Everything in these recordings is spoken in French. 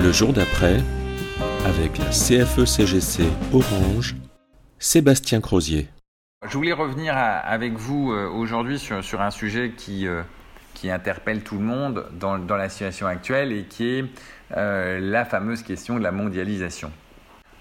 Le jour d'après, avec la CFE-CGC Orange, Sébastien Crozier. Je voulais revenir avec vous euh, aujourd'hui sur, un sujet qui, euh, qui interpelle tout le monde dans, la situation actuelle et qui est euh, la fameuse question de la mondialisation.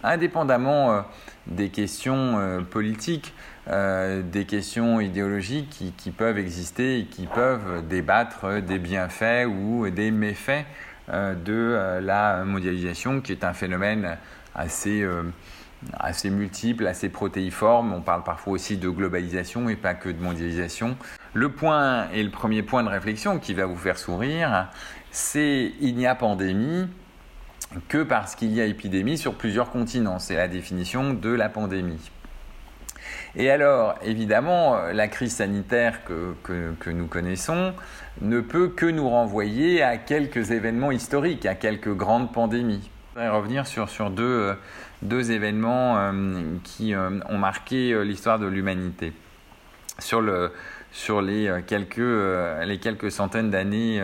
Indépendamment des questions politiques, des questions idéologiques qui, peuvent exister et qui peuvent débattre des bienfaits ou des méfaits de la mondialisation, qui est un phénomène assez assez multiple, assez protéiforme. On parle parfois aussi de globalisation et pas que de mondialisation. Le point et le premier point de réflexion qui va vous faire sourire, c'est il n'y a pandémie que parce qu'il y a épidémie sur plusieurs continents. C'est la définition de la pandémie. Et alors, évidemment, la crise sanitaire que, nous connaissons ne peut que nous renvoyer à quelques événements historiques, à quelques grandes pandémies. Je voudrais revenir sur, sur deux, euh, deux événements euh, qui euh, ont marqué l'histoire de l'humanité. Sur, le, sur les, quelques, les quelques centaines d'années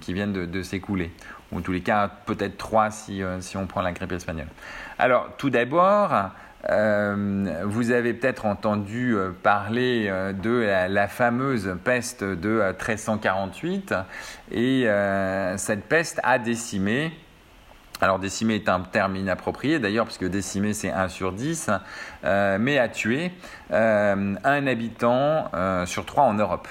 qui viennent de, s'écouler, ou en tous les cas peut-être trois si, si on prend la grippe espagnole. Alors tout d'abord, vous avez peut-être entendu parler de la, fameuse peste de 1348 et cette peste a décimé alors décimé est un terme inapproprié d'ailleurs, parce que décimé c'est 1 sur 10, euh, mais a tué euh, un habitant euh, sur 3 en Europe.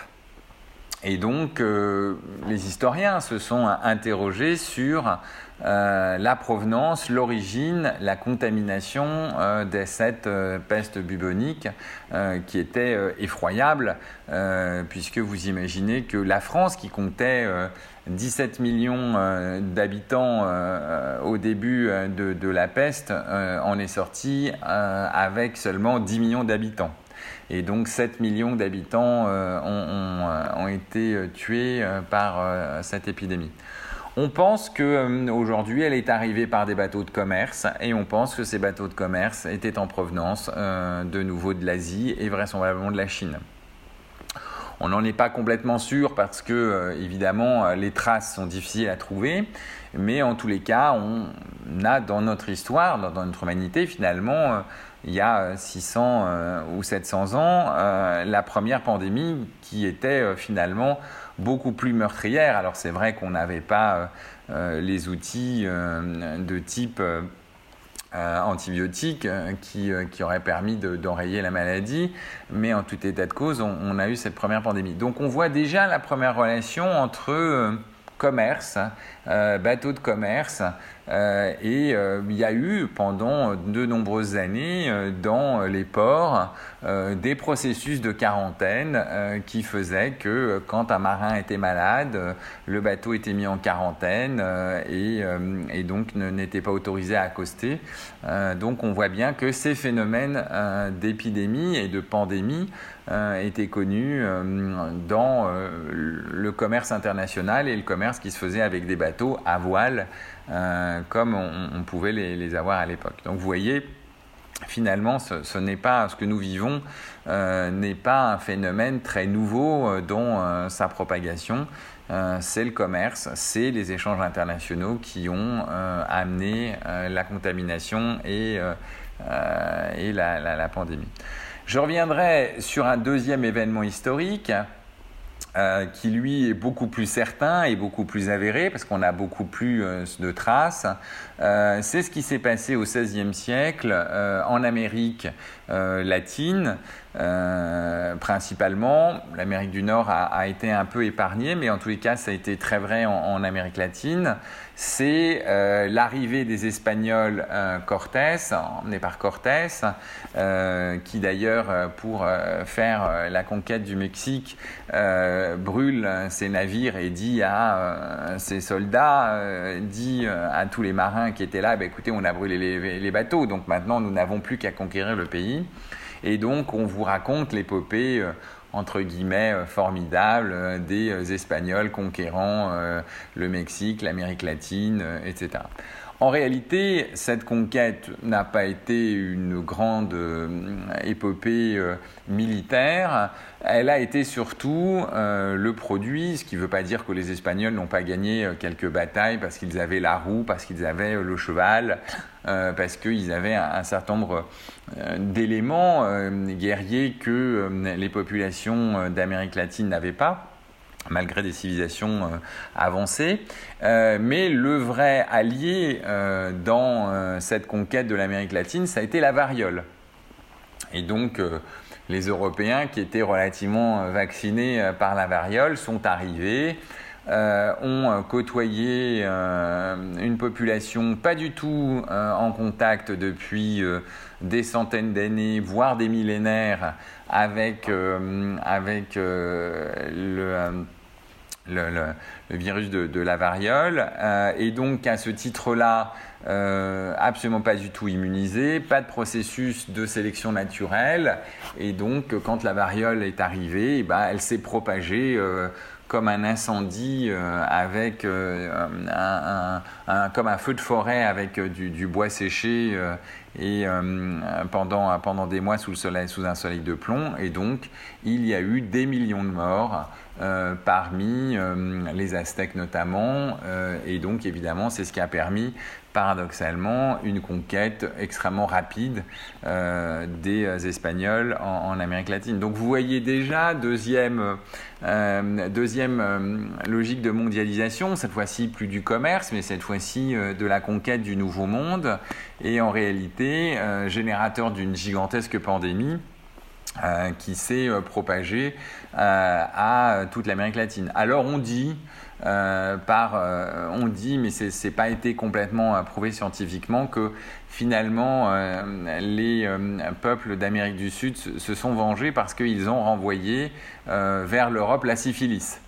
Et donc les historiens se sont interrogés sur la provenance, l'origine, la contamination de cette peste bubonique qui était effroyable, puisque vous imaginez que la France qui comptait 17 millions euh, d'habitants euh, euh, au début de, la peste, en est sorti avec seulement 10 millions d'habitants. Et donc 7 millions d'habitants ont, été tués par cette épidémie. On pense qu'aujourd'hui, elle est arrivée par des bateaux de commerce et on pense que ces bateaux de commerce étaient en provenance de nouveau de l'Asie et vraisemblablement de la Chine. On n'en est pas complètement sûr parce que, euh, évidemment, euh, les traces sont difficiles à trouver. Mais en tous les cas, on a dans notre histoire, dans, notre humanité, finalement, euh, il y a 600 ou 700 ans, la première pandémie qui était finalement beaucoup plus meurtrière. Alors c'est vrai qu'on n'avait pas les outils de type euh, antibiotiques euh, qui, euh, qui auraient permis d'enrayer la maladie. Mais en tout état de cause, on, a eu cette première pandémie. Donc on voit déjà la première relation entre commerce, euh, bateaux de commerce. Euh, et euh, il y a eu pendant de nombreuses années dans les ports des processus de quarantaine qui faisaient que quand un marin était malade, le bateau était mis en quarantaine et, et, donc n'était pas autorisé à accoster. donc on voit bien que ces phénomènes d'épidémie et de pandémie étaient connus dans le commerce international et le commerce qui se faisait avec des bateaux à voile, euh, comme on, pouvait les, avoir à l'époque. Donc vous voyez, finalement, ce, n'est pas ce que nous vivons euh, n'est pas un phénomène très nouveau euh, dont sa propagation. c'est le commerce, c'est les échanges internationaux qui ont amené la contamination et, et la pandémie. Je reviendrai sur un deuxième événement historique euh, qui lui est beaucoup plus certain et beaucoup plus avéré parce qu'on a beaucoup plus euh, de traces. Euh, c'est ce qui s'est passé au XVIe siècle en Amérique latine, principalement. L'Amérique du Nord a, été un peu épargnée, mais en tous les cas, ça a été très vrai en Amérique latine c'est euh, l'arrivée des Espagnols euh, Cortés, emmenés par Cortés, euh, qui d'ailleurs, pour faire la conquête du Mexique, brûle ses navires et dit à ses soldats, dit à tous les marins qui étaient là, bah, écoutez, on a brûlé les bateaux, donc maintenant nous n'avons plus qu'à conquérir le pays. Et donc on vous raconte l'épopée entre guillemets euh, formidable euh, des euh, Espagnols conquérant le Mexique, l'Amérique latine, etc. En réalité, cette conquête n'a pas été une grande épopée militaire, elle a été surtout le produit, ce qui ne veut pas dire que les Espagnols n'ont pas gagné quelques batailles parce qu'ils avaient la roue, parce qu'ils avaient le cheval, parce qu'ils avaient un, certain nombre d'éléments guerriers que les populations d'Amérique latine n'avaient pas malgré des civilisations euh, avancées. Euh, mais le vrai allié euh, dans cette conquête de l'Amérique latine, ça a été la variole. Et donc, les Européens qui étaient relativement vaccinés par la variole sont arrivés, ont côtoyé une population pas du tout en contact depuis des centaines d'années, voire des millénaires, avec, avec le le, virus de, la variole. Euh, et donc, à ce titre-là, euh, absolument pas du tout immunisé, pas de processus de sélection naturelle. Et donc, quand la variole est arrivée, eh ben, elle s'est propagée. Euh, comme un incendie avec un, comme un feu de forêt avec du, bois séché et pendant, pendant des mois sous le soleil, sous un soleil de plomb. Et donc, il y a eu des millions de morts euh, parmi euh, les Aztèques notamment. Euh, et donc évidemment, c'est ce qui a permis paradoxalement une conquête extrêmement rapide des Espagnols en, Amérique latine. Donc vous voyez déjà, deuxième, deuxième logique de mondialisation, cette fois-ci plus du commerce, mais cette fois-ci de la conquête du nouveau monde, et en réalité générateur d'une gigantesque pandémie euh, qui s'est euh, propagé euh, à toute l'Amérique latine. Alors on dit, par, on dit, mais ce n'est pas été complètement prouvé scientifiquement, que finalement les peuples d'Amérique du Sud se sont vengés parce qu'ils ont renvoyé vers l'Europe la syphilis.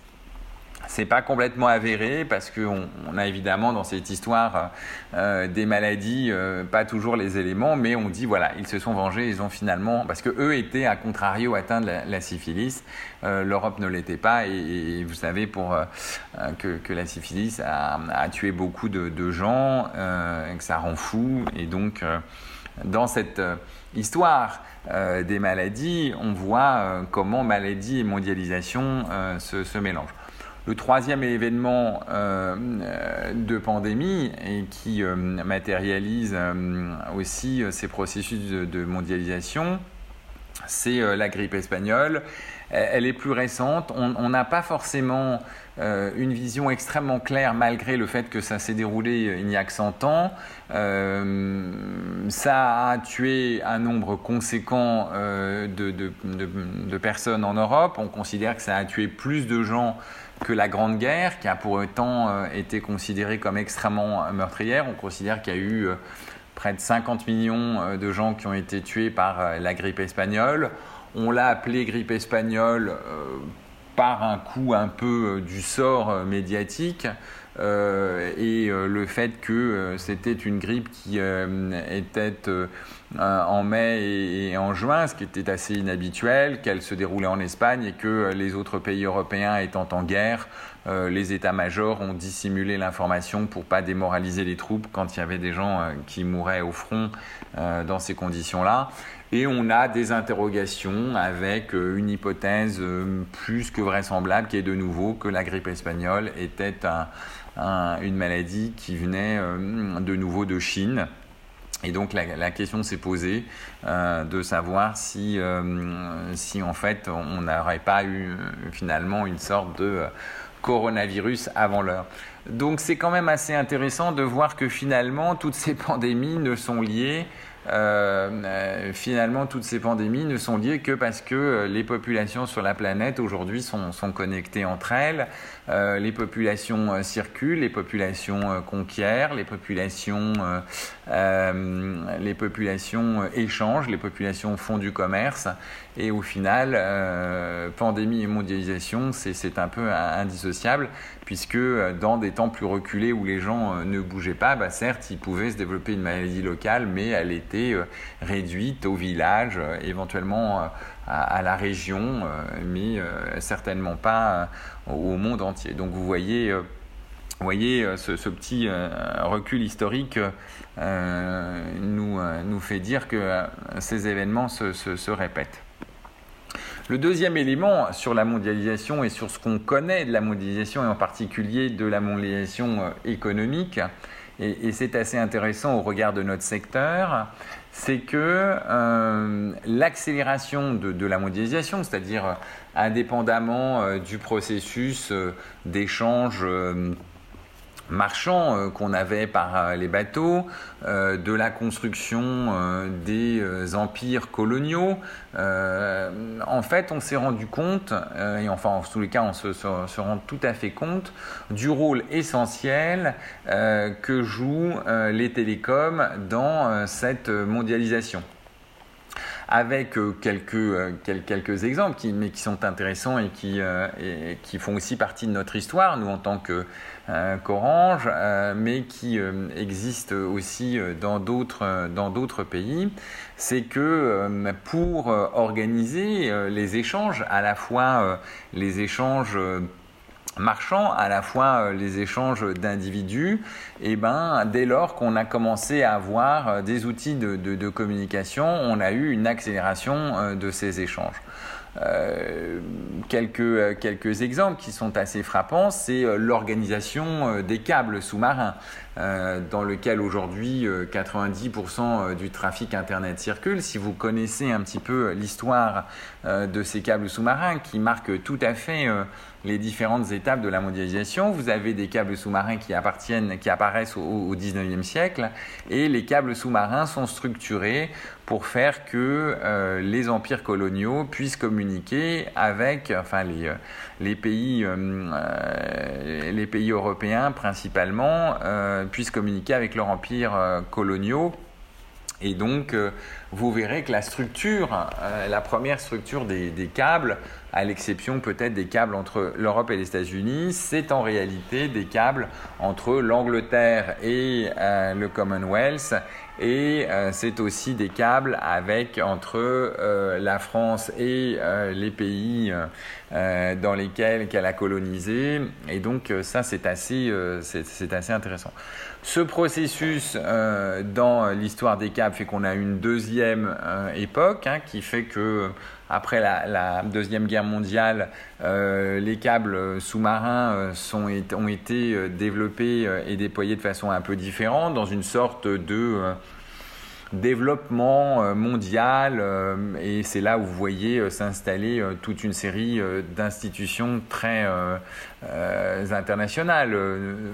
C'est pas complètement avéré parce qu'on on a évidemment dans cette histoire euh, des maladies, euh, pas toujours les éléments, mais on dit voilà, ils se sont vengés, ils ont finalement, parce que eux étaient à contrario atteints de la, syphilis, euh, l'Europe ne l'était pas, et, vous savez pour que, la syphilis a, tué beaucoup de, gens, que ça rend fou, et donc dans cette histoire des maladies, on voit comment maladie et mondialisation se, se mélangent. Le troisième événement euh, de pandémie et qui euh, matérialise euh, aussi ces processus de, mondialisation, c'est la grippe espagnole. Elle est plus récente. On n'a pas forcément une vision extrêmement claire malgré le fait que ça s'est déroulé il n'y a que 100 ans. ça a tué un nombre conséquent de, de, personnes en Europe. On considère que ça a tué plus de gens que la Grande Guerre, qui a pour autant euh, été considérée comme extrêmement meurtrière. On considère qu'il y a eu euh, près de 50 millions euh, de gens qui ont été tués par la grippe espagnole. On l'a appelée grippe espagnole par un coup un peu du sort médiatique. et le fait que c'était une grippe qui était en mai et, en juin, ce qui était assez inhabituel, qu'elle se déroulait en Espagne et que les autres pays européens étant en guerre, euh, les états-majors ont dissimulé l'information pour pas démoraliser les troupes quand il y avait des gens euh, qui mouraient au front euh, dans ces conditions-là. Et on a des interrogations avec une hypothèse plus que vraisemblable qui est de nouveau que la grippe espagnole était une maladie qui venait de nouveau de Chine et donc la, question s'est posée euh, de savoir si, euh, si en fait on n'aurait pas eu euh, finalement une sorte de coronavirus avant l'heure. Donc c'est quand même assez intéressant de voir que finalement toutes ces pandémies ne sont liées finalement, toutes ces pandémies ne sont liées que parce que les populations sur la planète aujourd'hui sont, sont, connectées entre elles. les populations circulent, les populations conquièrent, les populations, les populations échangent, les populations font du commerce. Et au final, pandémie et mondialisation, c'est un peu indissociable, puisque dans des temps plus reculés où les gens ne bougeaient pas, bah, certes, ils pouvaient se développer une maladie locale, mais elle était euh, réduite au village, euh, éventuellement euh, à, la région, mais certainement pas au monde entier. Donc vous voyez voyez, ce, petit recul historique nous, nous fait dire que ces événements se, répètent. Le deuxième élément sur la mondialisation et sur ce qu'on connaît de la mondialisation et en particulier de la mondialisation euh, économique, et, c'est assez intéressant au regard de notre secteur, c'est que euh, l'accélération de, la mondialisation, c'est-à-dire euh, indépendamment du processus d'échange marchands euh, qu'on avait par euh, les bateaux, euh, de la construction des empires coloniaux. en fait, on s'est rendu compte, et enfin en tous les cas on se, rend tout à fait compte, du rôle essentiel que jouent les télécoms dans cette mondialisation avec quelques, quelques exemples, qui, mais qui sont intéressants et qui, et qui font aussi partie de notre histoire, nous en tant que qu'Orange, euh, mais qui euh, existe aussi dans d'autres dans d'autres pays, c'est que pour organiser les échanges, à la fois les échanges marchands, à la fois les échanges d'individus, et eh ben, dès lors qu'on a commencé à avoir des outils de, communication, on a eu une accélération de ces échanges. Euh, quelques, euh, quelques exemples qui sont assez frappants, c'est euh, l'organisation des câbles sous-marins, dans lequel aujourd'hui 90% du trafic Internet circule. Si vous connaissez un petit peu l'histoire de ces câbles sous-marins qui marquent tout à fait les différentes étapes de la mondialisation. Vous avez des câbles sous-marins qui appartiennent, qui apparaissent au, au 19e siècle, et les câbles sous-marins sont structurés pour faire que euh, les empires coloniaux puissent communiquer avec enfin, les, euh, pays, euh, les pays européens principalement, puissent communiquer avec leurs empires coloniaux. Et donc, vous verrez que la structure, la première structure des, câbles, à l'exception peut-être des câbles entre l'Europe et les États-Unis, c'est en réalité des câbles entre l'Angleterre et le Commonwealth et euh, c'est aussi des câbles avec entre euh, la France et euh, les pays dans lesquels qu'elle a colonisé. Et donc ça, c'est assez, c'est, assez intéressant. Ce processus dans l'histoire des câbles fait qu'on a une deuxième époque hein, qui fait que après la, Deuxième Guerre mondiale, les câbles sous-marins sont, ont été développés et déployés de façon un peu différente, dans une sorte de développement euh, mondial euh, et c'est là où vous voyez euh, s'installer toute une série d'institutions très internationales,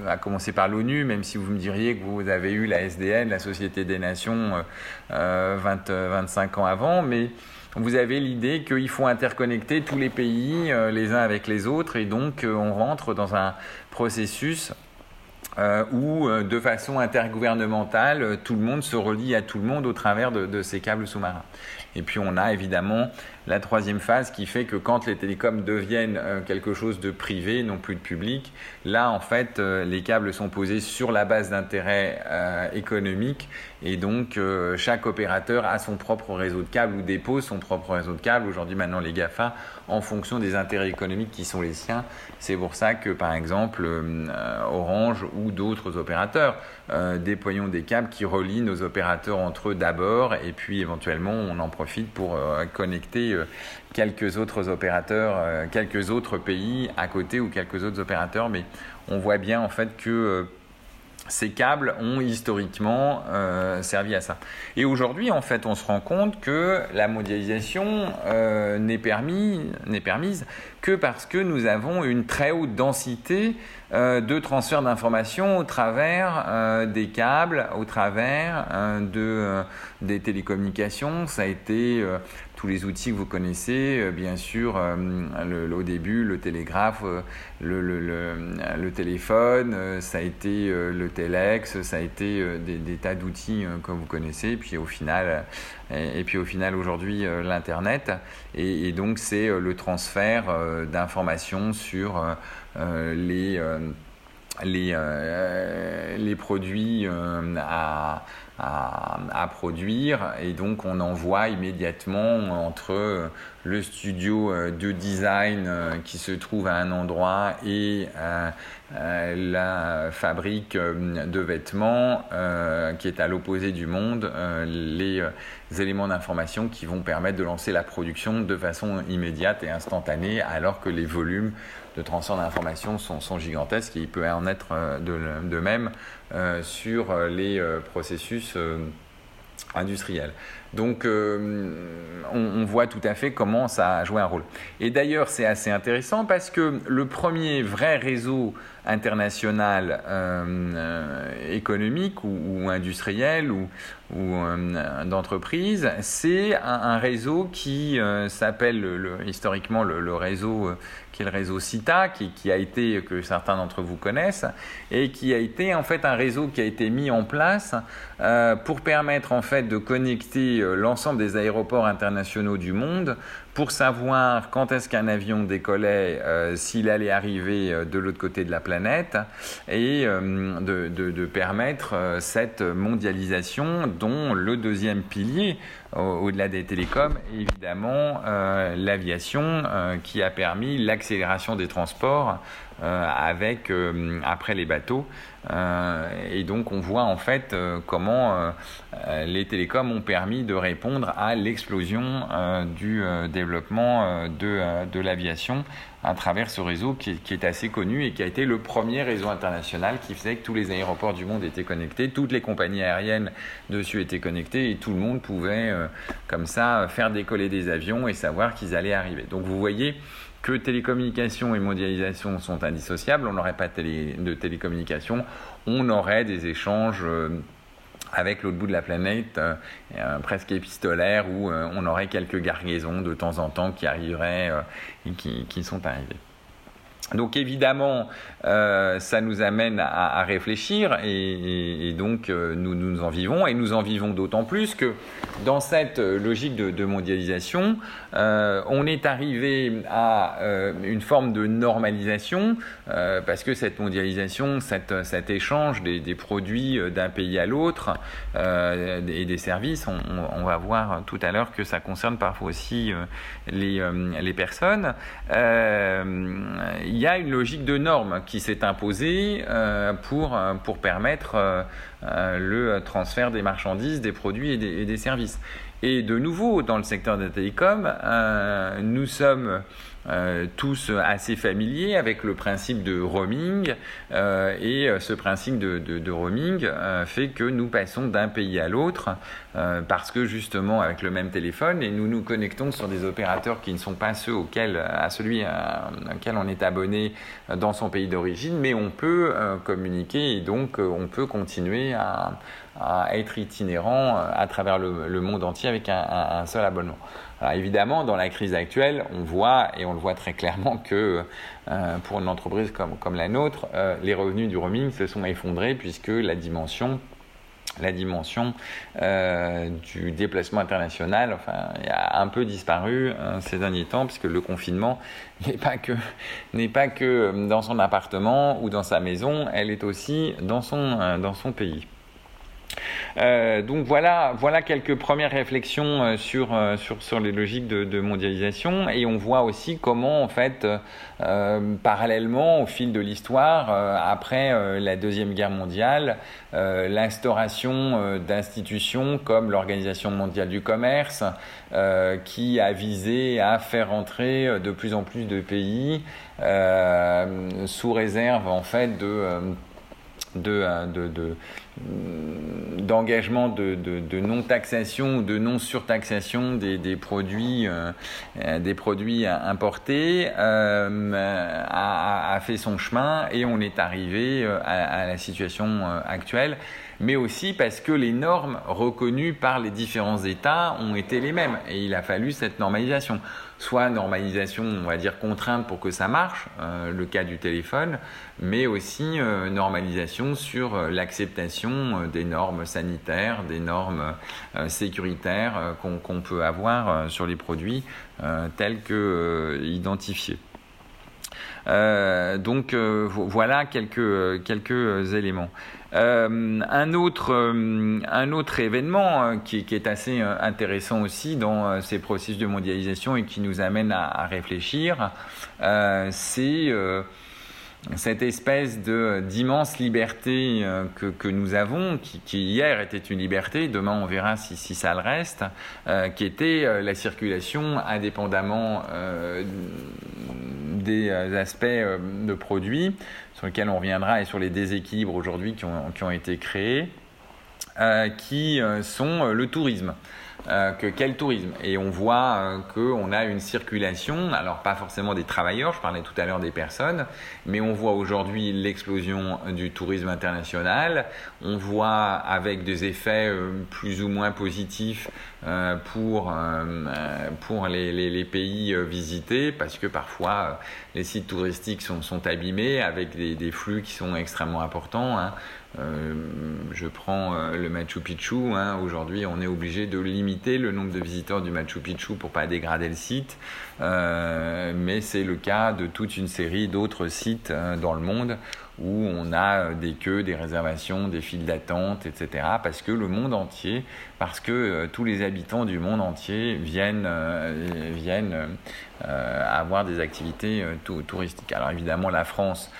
à commencer par l'ONU, même si vous me diriez que vous avez eu la SDN, la Société des Nations, 20, 25 ans avant, mais vous avez l'idée qu'il faut interconnecter tous les pays les uns avec les autres et donc on rentre dans un processus euh, où euh, de façon intergouvernementale, euh, tout le monde se relie à tout le monde au travers de ces câbles sous-marins. Et puis on a évidemment la troisième phase qui fait que quand les télécoms deviennent euh, quelque chose de privé, non plus de public, là en fait les câbles sont posés sur la base d'intérêt euh, économique et donc chaque opérateur a son propre réseau de câbles ou dépose son propre réseau de câbles. Aujourd'hui maintenant les GAFA en fonction des intérêts économiques qui sont les siens. C'est pour ça que par exemple Orange ou d'autres opérateurs déployons des câbles qui relient nos opérateurs entre eux d'abord et puis éventuellement on en profite pour connecter euh, quelques autres opérateurs, euh, quelques autres pays à côté ou quelques autres opérateurs, mais on voit bien en fait que euh, ces câbles ont historiquement servi à ça. Et aujourd'hui, en fait, on se rend compte que la mondialisation n'est permise que parce que nous avons une très haute densité de transfert d'informations au travers des câbles, au travers de, des télécommunications. Ça a été tous les outils que vous connaissez, euh, bien sûr, euh, au début, le télégraphe, euh, le, téléphone, ça a été le téléx, ça a été des, tas d'outils comme vous connaissez, et puis au final, et, puis au final aujourd'hui l'internet, et, et, donc c'est le transfert d'informations sur les les, les produits à, à, produire. Et donc on envoie immédiatement entre le studio de design qui se trouve à un endroit et la fabrique de vêtements qui est à l'opposé du monde les éléments d'information qui vont permettre de lancer la production de façon immédiate et instantanée alors que les volumes de transfert d'informations sont, gigantesques et il peut en être euh, de, même euh, sur euh, les processus industriels. Donc on, voit tout à fait comment ça a joué un rôle. Et d'ailleurs c'est assez intéressant parce que le premier vrai réseau international économique ou, industriel ou, ou d'entreprise, c'est un, réseau qui s'appelle historiquement le réseau qui est le réseau CITA, qui, a été, que certains d'entre vous connaissent, et qui a été en fait un réseau qui a été mis en place euh, pour permettre en fait de connecter euh, l'ensemble des aéroports internationaux du monde pour savoir quand est-ce qu'un avion décollait, euh, s'il allait arriver de l'autre côté de la planète, et de, permettre cette mondialisation dont le deuxième pilier au-delà des télécoms, évidemment euh, l'aviation euh, qui a permis l'accélération des transports euh, avec après les bateaux. et donc on voit en fait comment les télécoms ont permis de répondre à l'explosion du développement de, de l'aviation à travers ce réseau qui est, assez connu et qui a été le premier réseau international qui faisait que tous les aéroports du monde étaient connectés, toutes les compagnies aériennes dessus étaient connectées et tout le monde pouvait euh, comme ça faire décoller des avions et savoir qu'ils allaient arriver. Donc vous voyez que télécommunications et mondialisation sont indissociables, on n'aurait pas de télécommunications, on aurait des échanges. Euh, avec l'autre bout de la planète, euh, euh, presque épistolaire, où on aurait quelques gargaisons de temps en temps qui arriveraient et qui, qui sont arrivées. Donc évidemment, euh, ça nous amène à, réfléchir et, donc euh, nous, nous en vivons et nous en vivons d'autant plus que dans cette logique de, mondialisation, euh, on est arrivé à une forme de normalisation parce que cette mondialisation, cet échange des, produits d'un pays à l'autre et des services, on, va voir tout à l'heure que ça concerne parfois aussi les, personnes. Y a une logique de normes qui s'est imposée euh, pour, euh, pour permettre euh, le transfert des marchandises, des produits et des, services. Et de nouveau, dans le secteur des télécoms, nous sommes euh, tous assez familiers avec le principe de roaming euh, et euh, ce principe de, roaming fait que nous passons d'un pays à l'autre parce que justement avec le même téléphone et nous nous connectons sur des opérateurs qui ne sont pas ceux auxquels, à celui auquel on est abonné dans son pays d'origine mais on peut communiquer et donc on peut continuer à, à être itinérant à travers le, monde entier avec un seul abonnement. Alors évidemment, dans la crise actuelle, on voit, et on le voit très clairement, que euh, pour une entreprise comme, comme la nôtre, euh, les revenus du roaming se sont effondrés puisque la dimension la dimension euh, du déplacement international enfin, a un peu disparu ces derniers temps puisque le confinement n'est pas que n'est pas que dans son appartement ou dans sa maison, elle est aussi dans son, dans son pays. Euh, donc voilà, voilà quelques premières réflexions euh, sur, euh, sur, sur les logiques de, mondialisation. Et on voit aussi comment en fait parallèlement au fil de l'histoire après la deuxième guerre mondiale l'instauration d'institutions comme l'organisation mondiale du commerce qui a visé à faire entrer de plus en plus de pays sous réserve en fait de, de, de d'engagement de, non-taxation ou de non-surtaxation des, produits, euh, des produits importés euh, a, fait son chemin et on est arrivé euh, à la situation actuelle. Mais aussi parce que les normes reconnues par les différents États ont été les mêmes et il a fallu cette normalisation soit normalisation, on va dire contrainte pour que ça marche, euh, le cas du téléphone, mais aussi euh, normalisation sur euh, l'acceptation des normes sanitaires, des normes sécuritaires qu'on peut avoir sur les produits tels que identifiés. donc voilà quelques, quelques éléments. Un, autre, un autre événement qui, qui, est assez intéressant aussi dans ces processus de mondialisation et qui nous amène à, réfléchir, c'est cette espèce d'immense liberté euh, que, nous avons, qui, hier était une liberté, demain on verra si, ça le reste, euh, qui était euh, la circulation indépendamment des aspects de produits, sur lesquels on reviendra, et sur les déséquilibres aujourd'hui qui ont, été créés, qui sont le tourisme. Euh, que quel tourisme. Et on voit euh, qu'on a une circulation, alors pas forcément des travailleurs, je parlais tout à l'heure des personnes, mais on voit aujourd'hui l'explosion du tourisme international. On voit avec des effets euh, plus ou moins positifs pour, pour les, les, les, pays visités, parce que parfois les sites touristiques sont, sont abîmés avec des, des, flux qui sont extrêmement importants. Hein. Euh, je prends euh, le Machu Picchu. Hein. Aujourd'hui, on est obligé de limiter le nombre de visiteurs du Machu Picchu pour pas dégrader le site. Euh, mais c'est le cas de toute une série d'autres sites dans le monde où on a des queues, des réservations, des files d'attente, etc. Parce que le monde entier, parce que tous les habitants du monde entier viennent, viennent avoir des activités touristiques. Alors évidemment, la France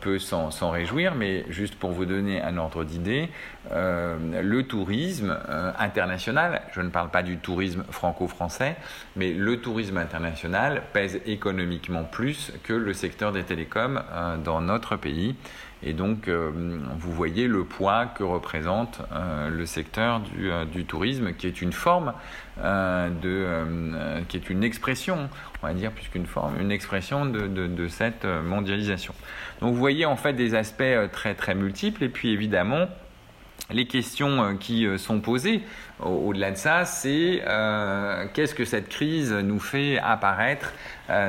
peut s'en réjouir, mais juste pour vous donner un ordre d'idée, euh, le tourisme euh, international, je ne parle pas du tourisme franco-français, mais le tourisme international pèse économiquement plus que le secteur des télécoms euh, dans notre pays. Et donc, vous voyez le poids que représente le secteur du, tourisme, qui est une forme de, qui est une expression, on va dire plus qu'une forme, une expression de, cette mondialisation. Donc, vous voyez en fait des aspects très très multiples. Et puis évidemment, les questions euh, qui euh, sont posées au-delà de ça, c'est euh, qu'est-ce que cette crise nous fait apparaître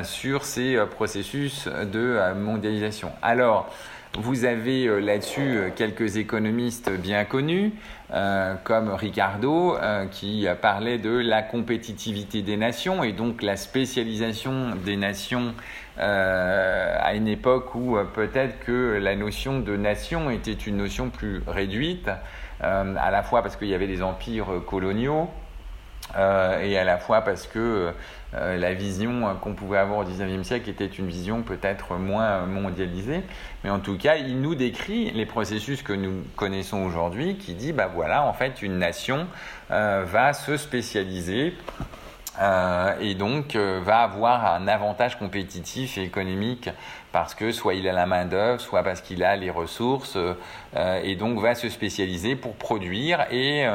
sur ces processus de mondialisation? Alors, vous avez là-dessus quelques économistes bien connus, comme Ricardo, qui parlait de la compétitivité des nations et donc la spécialisation des nations euh, à une époque où euh, peut-être que la notion de nation était une notion plus réduite, euh, à la fois parce qu'il y avait des empires coloniaux, et à la fois parce que la vision qu'on pouvait avoir au XIXe siècle était une vision peut-être moins mondialisée. Mais en tout cas, il nous décrit les processus que nous connaissons aujourd'hui, qui dit, bah voilà, en fait, une nation va se spécialiser euh, et donc euh, va avoir un avantage compétitif et économique parce que soit il a la main d'œuvre, soit parce qu'il a les ressources, euh, et donc va se spécialiser pour produire, et,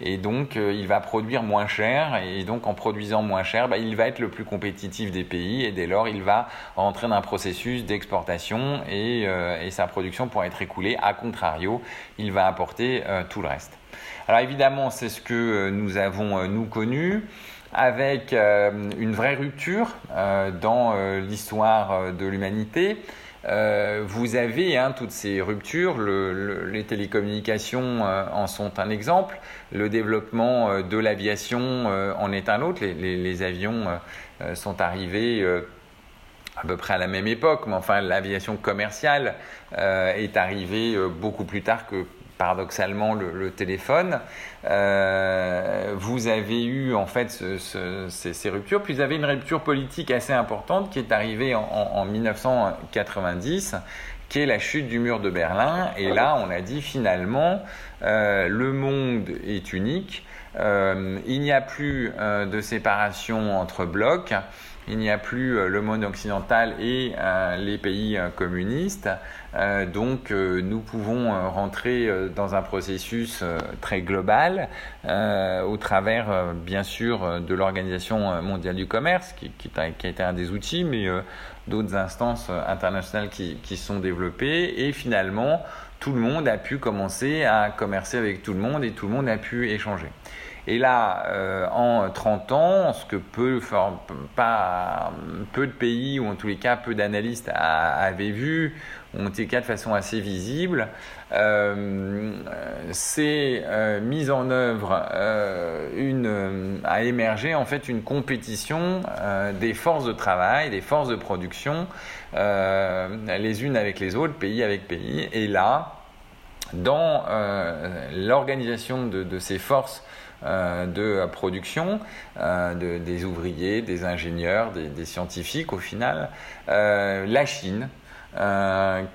et donc il va produire moins cher, et donc en produisant moins cher, bah, il va être le plus compétitif des pays, et dès lors il va rentrer dans un processus d'exportation, et, et, sa production pourra être écoulée. A contrario, il va apporter tout le reste. Alors évidemment, c'est ce que nous avons nous connu avec euh, une vraie rupture euh, dans euh, l'histoire de l'humanité. vous avez hein, toutes ces ruptures, les télécommunications en sont un exemple, le développement de l'aviation en est un autre, les, avions sont arrivés à peu près à la même époque, mais enfin l'aviation commerciale est arrivée beaucoup plus tard que paradoxalement le, téléphone. Euh, vous avez eu en fait ces, ruptures, puis vous avez une rupture politique assez importante qui est arrivée en, 1990 qui est la chute du mur de Berlin. Et là, on a dit finalement, euh, le monde est unique, euh, il n'y a plus de séparation entre blocs, il n'y a plus euh, le monde occidental et euh, les pays euh, communistes. donc nous pouvons rentrer dans un processus très global au travers bien sûr de l'Organisation mondiale du commerce qui, a, été un des outils, mais d'autres instances internationales qui sont développées et finalement tout le monde a pu commencer à commercer avec tout le monde et tout le monde a pu échanger. Et là, euh, en 30 ans, ce que peu, pas, peu de pays, ou en tous les cas peu d'analystes avaient vu, ont été cas de façon assez visible, euh, s'est mise en œuvre une, a émergé en fait une compétition des forces de travail, des forces de production, les unes avec les autres, pays avec pays. Et là, dans l'organisation de, ces forces euh, de production, euh, des ouvriers, des ingénieurs, des, scientifiques au final, euh, la Chine.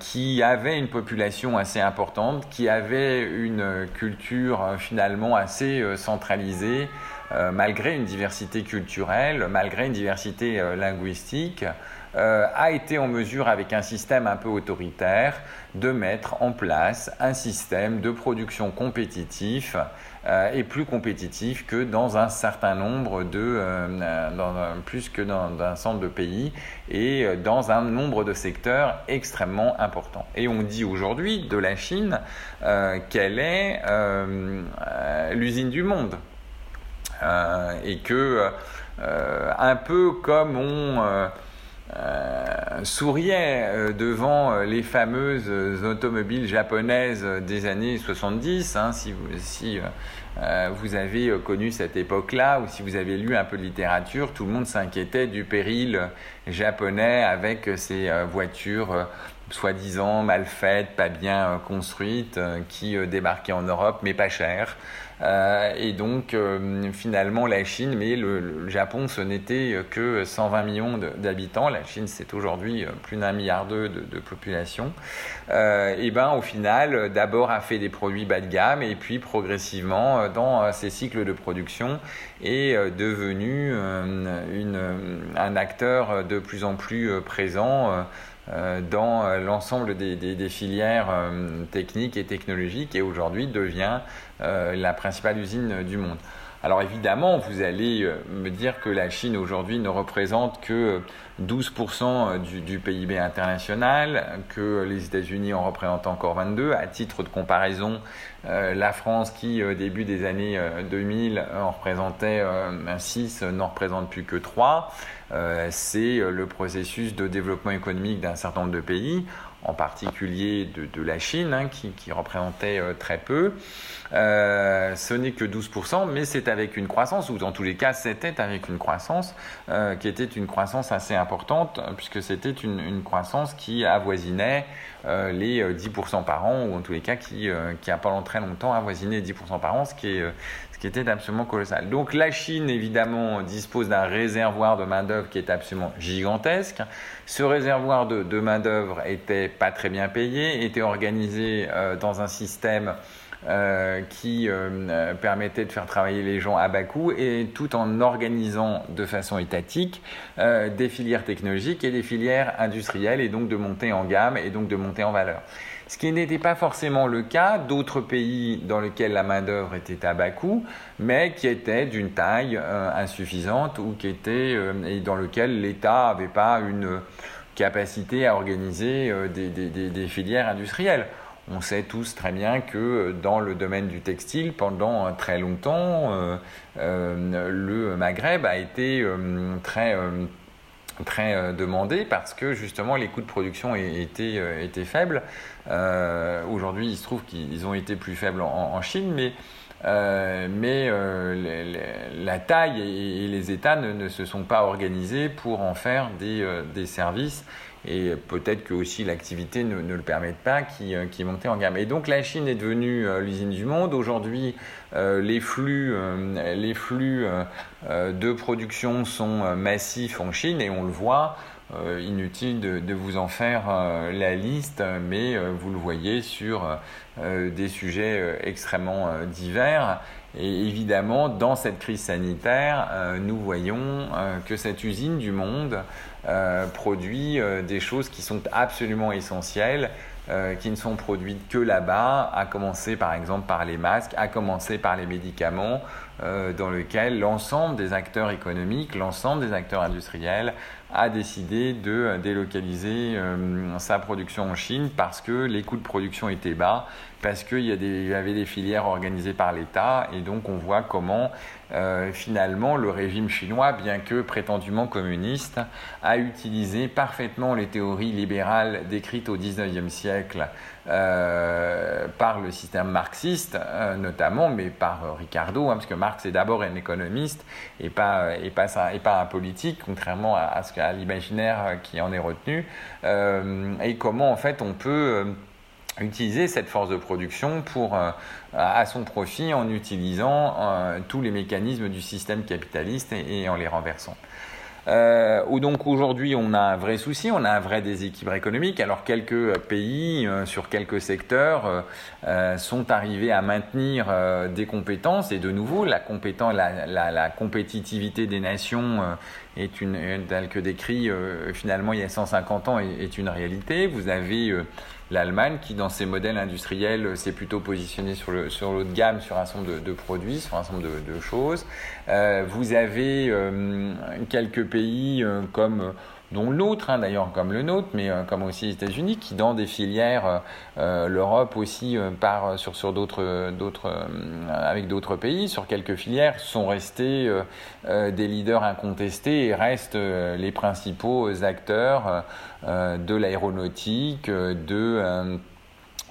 qui avait une population assez importante, qui avait une culture finalement assez centralisée, malgré une diversité culturelle, malgré une diversité linguistique, a été en mesure, avec un système un peu autoritaire, de mettre en place un système de production compétitif euh, est plus compétitif que dans un certain nombre de, euh, dans plus que dans, un centre de pays et euh, dans un nombre de secteurs extrêmement importants. Et on dit aujourd'hui de la Chine qu'elle est l'usine du monde. et que, un peu comme on euh, souriait euh, devant euh, les fameuses automobiles japonaises des années 70, hein, si, vous, si vous avez connu cette époque-là ou si vous avez lu un peu de littérature, tout le monde s'inquiétait du péril japonais avec ces voitures soi-disant mal faites, pas bien construites, qui débarquaient en Europe mais pas chères. Euh, et donc, euh, finalement, la Chine, mais le, Japon, ce n'était que 120 millions d'habitants. La Chine, c'est aujourd'hui euh, plus d'un milliard de, de, population. et ben, au final, d'abord a fait des produits bas de gamme, et puis progressivement, dans ses cycles de production, est devenu un acteur de plus en plus présent. dans l'ensemble des, des, filières techniques et technologiques et aujourd'hui devient la principale usine du monde. Alors évidemment, vous allez euh, me dire que la Chine aujourd'hui ne représente que 12% du, PIB international, que les États-Unis en représentent encore 22. À titre de comparaison, euh, la France, qui au début des années 2000 en représentait 6, n'en représente plus que 3. C'est le processus de développement économique d'un certain nombre de pays en particulier de, la Chine, hein, qui, représentait euh, très peu. Euh, ce n'est que 12%, mais c'est avec une croissance, ou dans tous les cas, c'était avec une croissance euh, qui était une croissance assez importante, puisque c'était une, croissance qui avoisinait les 10% par an, ou en tous les cas qui, qui a pendant très longtemps avoisiné 10% par an, ce qui est, qui était absolument colossal. Donc la Chine, évidemment, dispose d'un réservoir de main-d'œuvre qui est absolument gigantesque. Ce réservoir de, main-d'œuvre était pas très bien payé, était organisé euh, dans un système euh, qui euh, permettait de faire travailler les gens à bas coût et tout en organisant de façon étatique des filières technologiques et des filières industrielles et donc de monter en gamme et donc de monter en valeur ce qui n'était pas forcément le cas d'autres pays dans lesquels la main-d'œuvre était à bas coût, mais qui étaient d'une taille euh, insuffisante ou qui étaient, euh, et dans lequel l'État n'avait pas une capacité à organiser euh, des, filières industrielles. On sait tous très bien que dans le domaine du textile, pendant très longtemps, le Maghreb a été très très euh, demandé parce que justement les coûts de production étaient, euh, étaient faibles. Euh, aujourd'hui, il se trouve qu'ils ont été plus faibles en, Chine, mais, mais la taille et, les États ne, se sont pas organisés pour en faire des services et peut-être que aussi l'activité ne, le permet pas, qui, euh, qui est en gamme. Et donc la Chine est devenue euh, l'usine du monde. Aujourd'hui, euh, les flux, les flux de production sont massifs en Chine et on le voit. inutile de, vous en faire la liste, mais vous le voyez sur des sujets extrêmement divers. Et évidemment, dans cette crise sanitaire, nous voyons que cette usine du monde euh, produit euh, des choses qui sont absolument essentielles, euh, qui ne sont produites que là-bas, à commencer par exemple par les masques, à commencer par les médicaments, dans lesquels l'ensemble des acteurs économiques, l'ensemble des acteurs industriels a décidé de délocaliser sa production en Chine parce que les coûts de production étaient bas, parce qu'il y, y, avait des filières organisées par l'État, et donc on voit comment euh, finalement, le régime chinois, bien que prétendument communiste, a utilisé parfaitement les théories libérales décrites au XIXe siècle par le système marxiste notamment, mais par Ricardo, hein, parce que Marx est d'abord un économiste et pas, et pas, et pas un politique, contrairement à, à, l'imaginaire qui en est retenu, et comment en fait on peut utiliser cette force de production pour, euh, à son profit en utilisant euh, tous les mécanismes du système capitaliste et, en les renversant. Euh, donc aujourd'hui on a un vrai souci, on a un vrai déséquilibre économique. Alors quelques pays euh, sur quelques secteurs sont arrivés à maintenir des compétences et de nouveau la, la, la, la compétitivité des nations est une, telle que décrit finalement il y a 150 ans est, est une réalité. Vous avez l'Allemagne qui, dans ses modèles industriels, euh, s'est plutôt positionnée sur le, sur de gamme, sur un certain nombre de, produits, sur un certain nombre de, choses. Euh, vous avez euh, quelques pays comme dont l'autre, hein, d'ailleurs comme le nôtre, mais euh, comme aussi les États-Unis, qui dans des filières, euh, euh, l'Europe aussi part sur, sur d'autres, d'autres, avec d'autres pays, sur quelques filières, sont restés des leaders incontestés et restent les principaux acteurs de l'aéronautique, de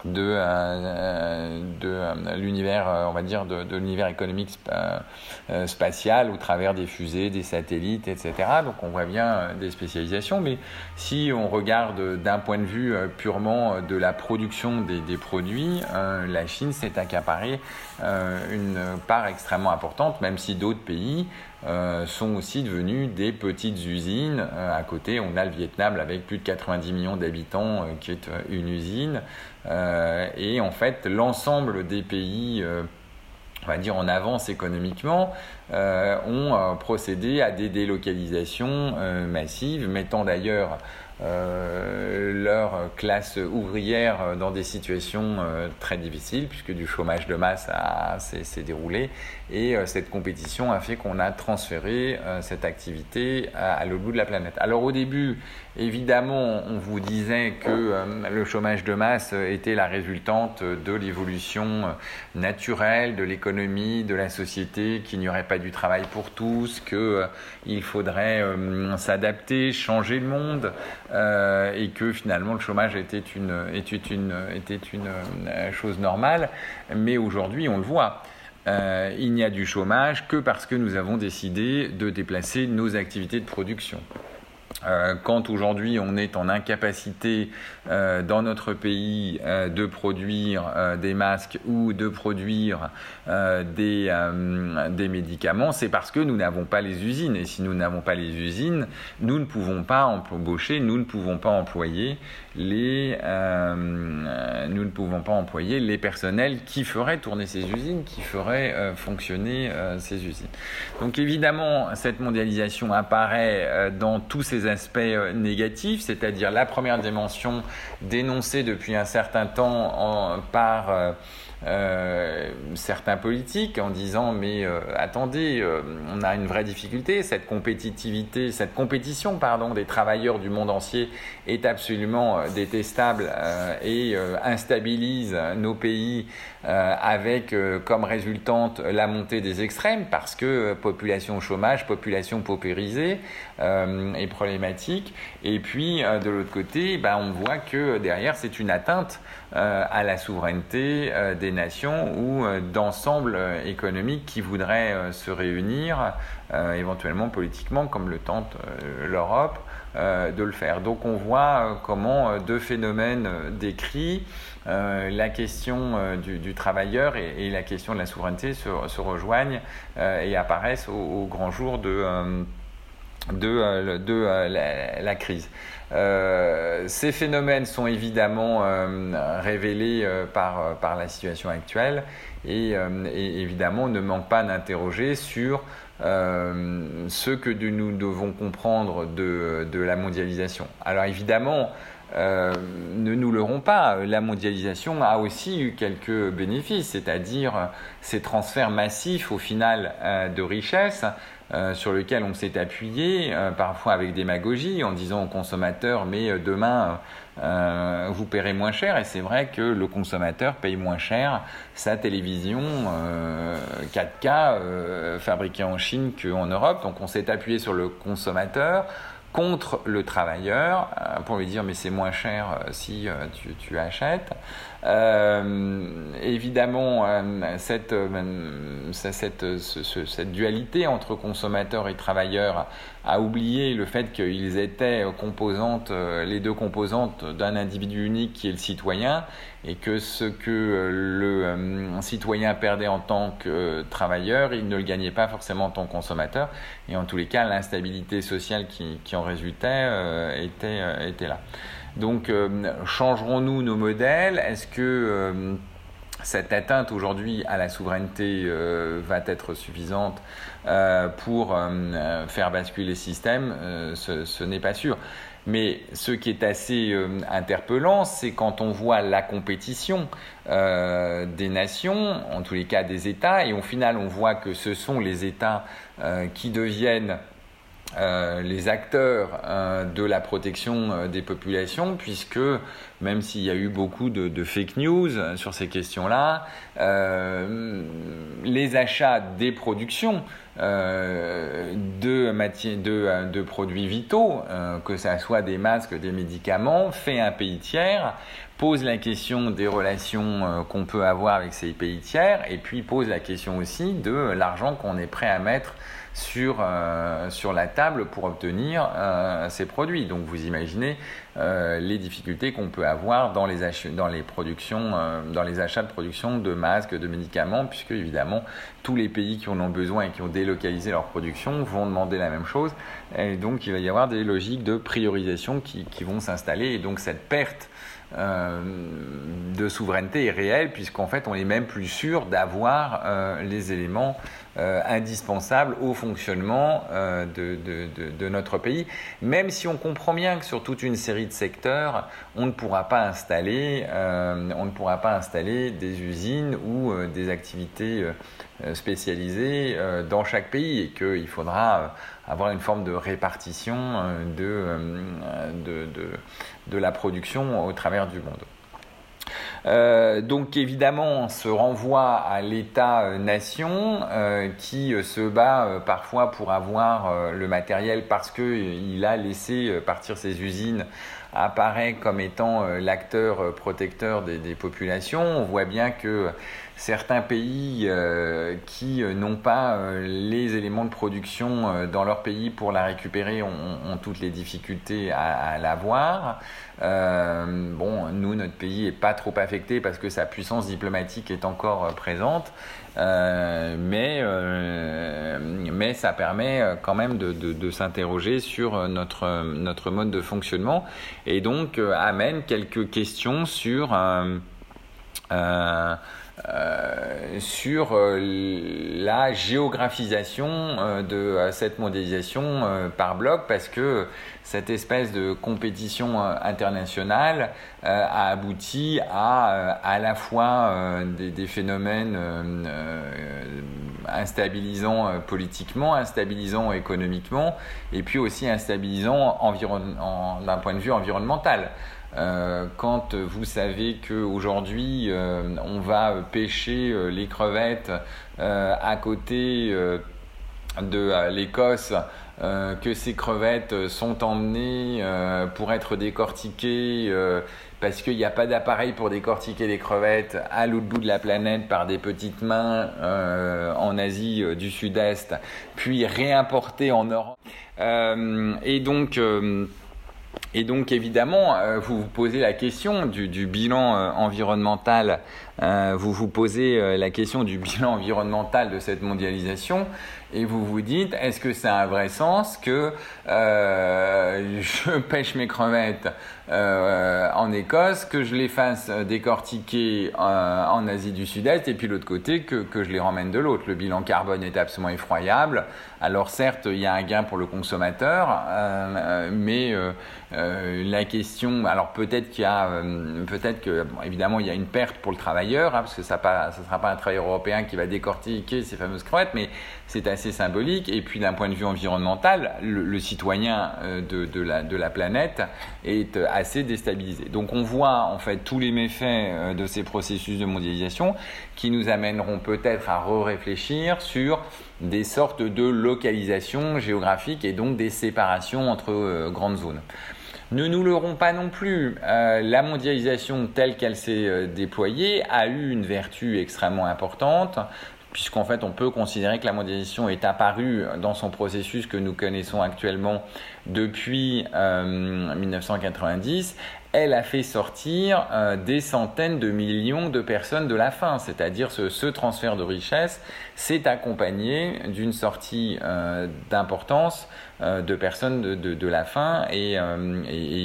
de, euh, de euh, l'univers, euh, on va dire, de, l'univers économique spatial au travers des fusées, des satellites, etc. Donc on voit bien des spécialisations, mais si on regarde d'un point de vue purement de la production des, produits, la Chine s'est accaparée une part extrêmement importante, même si d'autres pays euh, sont aussi devenus des petites usines. Euh, à côté, on a le Vietnam avec plus de 90 millions d'habitants euh, qui est une usine. Et en fait, l'ensemble des pays on va dire en avance économiquement, ont procédé à des délocalisations massives, mettant d'ailleurs euh, leur classe ouvrière dans des situations euh, très difficiles, puisque du chômage de masse s'est déroulé. Et euh, cette compétition a fait qu'on a transféré cette activité à, l'autre bout de la planète. Alors au début, évidemment, on vous disait que le chômage de masse était la résultante de l'évolution naturelle de l'économie, de la société, qu'il n'y aurait pas du travail pour tous, qu'il faudrait s'adapter, changer le monde. Euh, et que finalement le chômage était une, était une, était une euh, chose normale. Mais aujourd'hui, on le voit. Euh, il n'y a du chômage que parce que nous avons décidé de déplacer nos activités de production. Euh, quand aujourd'hui on est en incapacité euh, dans notre pays euh, de produire des masques ou de produire des, des, médicaments, c'est parce que nous n'avons pas les usines. Et si nous n'avons pas les usines, nous ne pouvons pas embaucher, nous ne pouvons pas employer les, nous ne pouvons pas employer les personnels qui feraient tourner ces usines, qui feraient fonctionner ces usines. Donc évidemment, cette mondialisation apparaît dans tous ces aspects euh, négatifs, c'est-à-dire la première dimension dénoncée depuis un certain temps par euh, euh, certains politiques en disant mais euh, attendez, on a une vraie difficulté, cette compétitivité, cette compétition pardon des travailleurs du monde entier est absolument détestable et instabilise nos pays avec comme résultante la montée des extrêmes parce que population au chômage, population paupérisée est problématique. Et puis de l'autre côté, ben, on voit que derrière c'est une atteinte à la souveraineté des nations ou euh, d'ensembles euh, économiques qui voudraient euh, se réunir, éventuellement politiquement, comme le tente l'Europe, de le faire. Donc on voit comment deux phénomènes décrits, la question du, travailleur et, la question de la souveraineté se, rejoignent et apparaissent au, grand jour de, la, crise. Euh, ces phénomènes sont évidemment euh, révélés euh, par, par la situation actuelle et, évidemment ne manquent pas d'interroger sur ce que nous devons comprendre de, la mondialisation. Alors évidemment, ne nous leurrons pas, la mondialisation a aussi eu quelques bénéfices, c'est-à-dire ces transferts massifs au final de richesses euh, sur lequel on s'est appuyé, euh, parfois avec démagogie, en disant aux consommateurs mais euh, demain vous paierez moins cher. Et c'est vrai que le consommateur paye moins cher sa télévision 4K fabriquée en Chine qu'en Europe. Donc on s'est appuyé sur le consommateur contre le travailleur pour lui dire mais c'est moins cher si tu, tu achètes. Évidemment, cette, cette, cette, dualité entre consommateurs et travailleurs a oublié le fait qu'ils étaient composantes, les deux composantes d'un individu unique qui est le citoyen et que ce que le citoyen perdait en tant que travailleur, il ne le gagnait pas forcément en tant que consommateur. Et en tous les cas, l'instabilité sociale qui, qui en résultait euh, était, euh, était là. Donc, euh, changerons-nous nos modèles? Est-ce que cette atteinte aujourd'hui à la souveraineté va être suffisante pour faire basculer le système? Ce, n'est pas sûr. Mais ce qui est assez euh, interpellant, c'est quand on voit la compétition euh, des nations, en tous les cas des États, et au final on voit que ce sont les États euh, qui deviennent euh, les acteurs euh, de la protection euh, des populations, puisque même s'il y a eu beaucoup de, fake news sur ces questions-là, les achats des productions de, de, de, produits vitaux, que ce soit des masques, des médicaments, fait un pays tiers, pose la question des relations qu'on peut avoir avec ces pays tiers, et puis pose la question aussi de l'argent qu'on est prêt à mettre sur, euh, sur la table pour obtenir euh, ces produits. Donc vous imaginez euh, les difficultés qu'on peut avoir dans les, dans, les productions, dans les achats de production de masques, de médicaments, puisque évidemment tous les pays qui en ont besoin et qui ont délocalisé leur production vont demander la même chose. Et donc il va y avoir des logiques de priorisation qui, qui vont s'installer. Et donc cette perte de souveraineté est réelle, puisqu'en fait on est même plus sûr d'avoir les éléments euh, indispensable au fonctionnement euh, de, notre pays, même si on comprend bien que sur toute une série de secteurs, on ne pourra pas installer, euh, on ne pourra pas installer des usines ou des activités spécialisées dans chaque pays et qu'il faudra avoir une forme de répartition de, de, de la production au travers du monde. Euh, donc évidemment, on se renvoie à l'État-nation euh, qui euh, se bat parfois pour avoir le matériel parce qu'il a laissé partir ses usines apparaît comme étant l'acteur protecteur des, populations. On voit bien que certains pays euh, qui euh, n'ont pas euh, les éléments de production dans leur pays pour la récupérer ont, toutes les difficultés à, l'avoir. bon, nous, notre pays n'est pas trop affecté parce que sa puissance diplomatique est encore présente, mais, mais ça permet quand même de, de s'interroger sur notre, notre mode de fonctionnement et donc amène quelques questions sur... Euh, sur euh, la géographisation euh, de cette modélisation par bloc parce que cette espèce de compétition internationale a abouti à à la fois des, phénomènes instabilisants politiquement, instabilisants économiquement et puis aussi instabilisants d'un point de vue environnemental. Euh, quand vous savez qu'aujourd'hui euh, on va pêcher euh, les crevettes à côté de l'Écosse, que ces crevettes sont emmenées pour être décortiquées parce qu'il n'y a pas d'appareil pour décortiquer les crevettes à l'autre bout de la planète par des petites mains en Asie du Sud-Est, puis réimportées en Europe. et donc et donc évidemment, euh, vous vous posez la question du, bilan euh, environnemental, euh, vous vous posez la question du bilan environnemental de cette mondialisation et vous vous dites, est-ce que ça a un vrai sens que je pêche mes crevettes en Écosse, que je les fasse décortiquer en Asie du Sud-Est et puis l'autre côté que, que, je les ramène de l'autre? Le bilan carbone est absolument effroyable. Alors certes, il y a un gain pour le consommateur, mais euh, la question, alors peut-être qu'il y a, euh, peut-être que, évidemment, il y a une perte pour le travailleur, hein, parce que ça ne sera pas un travailleur européen qui va décortiquer ces fameuses crevettes, mais c'est assez symbolique. Et puis d'un point de vue environnemental, le, citoyen euh, de, la, planète est, a assez déstabilisé. Donc on voit en fait tous les méfaits de ces processus de mondialisation qui nous amèneront peut-être à re-réfléchir sur des sortes de localisation géographique et donc des séparations entre grandes zones. Ne nous leurrons pas non plus, euh, la mondialisation telle qu'elle s'est euh, déployée a eu une vertu extrêmement importante, puisqu'en fait on peut considérer que la mondialisation est apparue dans son processus que nous connaissons actuellement depuis 1990, euh, elle a fait sortir euh, des centaines de millions de personnes de la faim, c'est-à-dire ce, ce, transfert de richesse s'est accompagné d'une sortie euh, d'importance de personnes de, la faim et,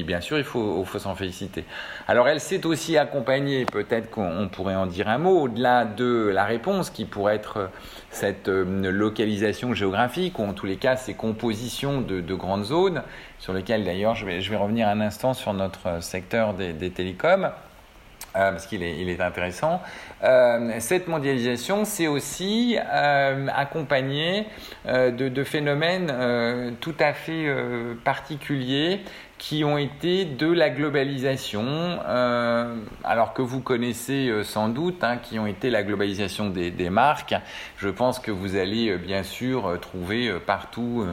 bien sûr il faut s'en féliciter. Alors elle s'est aussi accompagnée, peut-être qu'on pourrait en dire un mot, au-delà de la réponse qui pourrait être cette localisation géographique ou en tous les cas ces compositions de, de grandes zones sur lesquelles d'ailleurs je vais, revenir un instant sur notre secteur des, télécoms, euh, parce qu'il est, il est intéressant. Euh, cette mondialisation, c'est aussi euh, accompagné euh, de, de, phénomènes euh, tout à fait euh, particuliers qui ont été de la globalisation, euh, alors que vous connaissez euh, sans doute, hein, qui ont été la globalisation des, des, marques. Je pense que vous allez euh, bien sûr trouver partout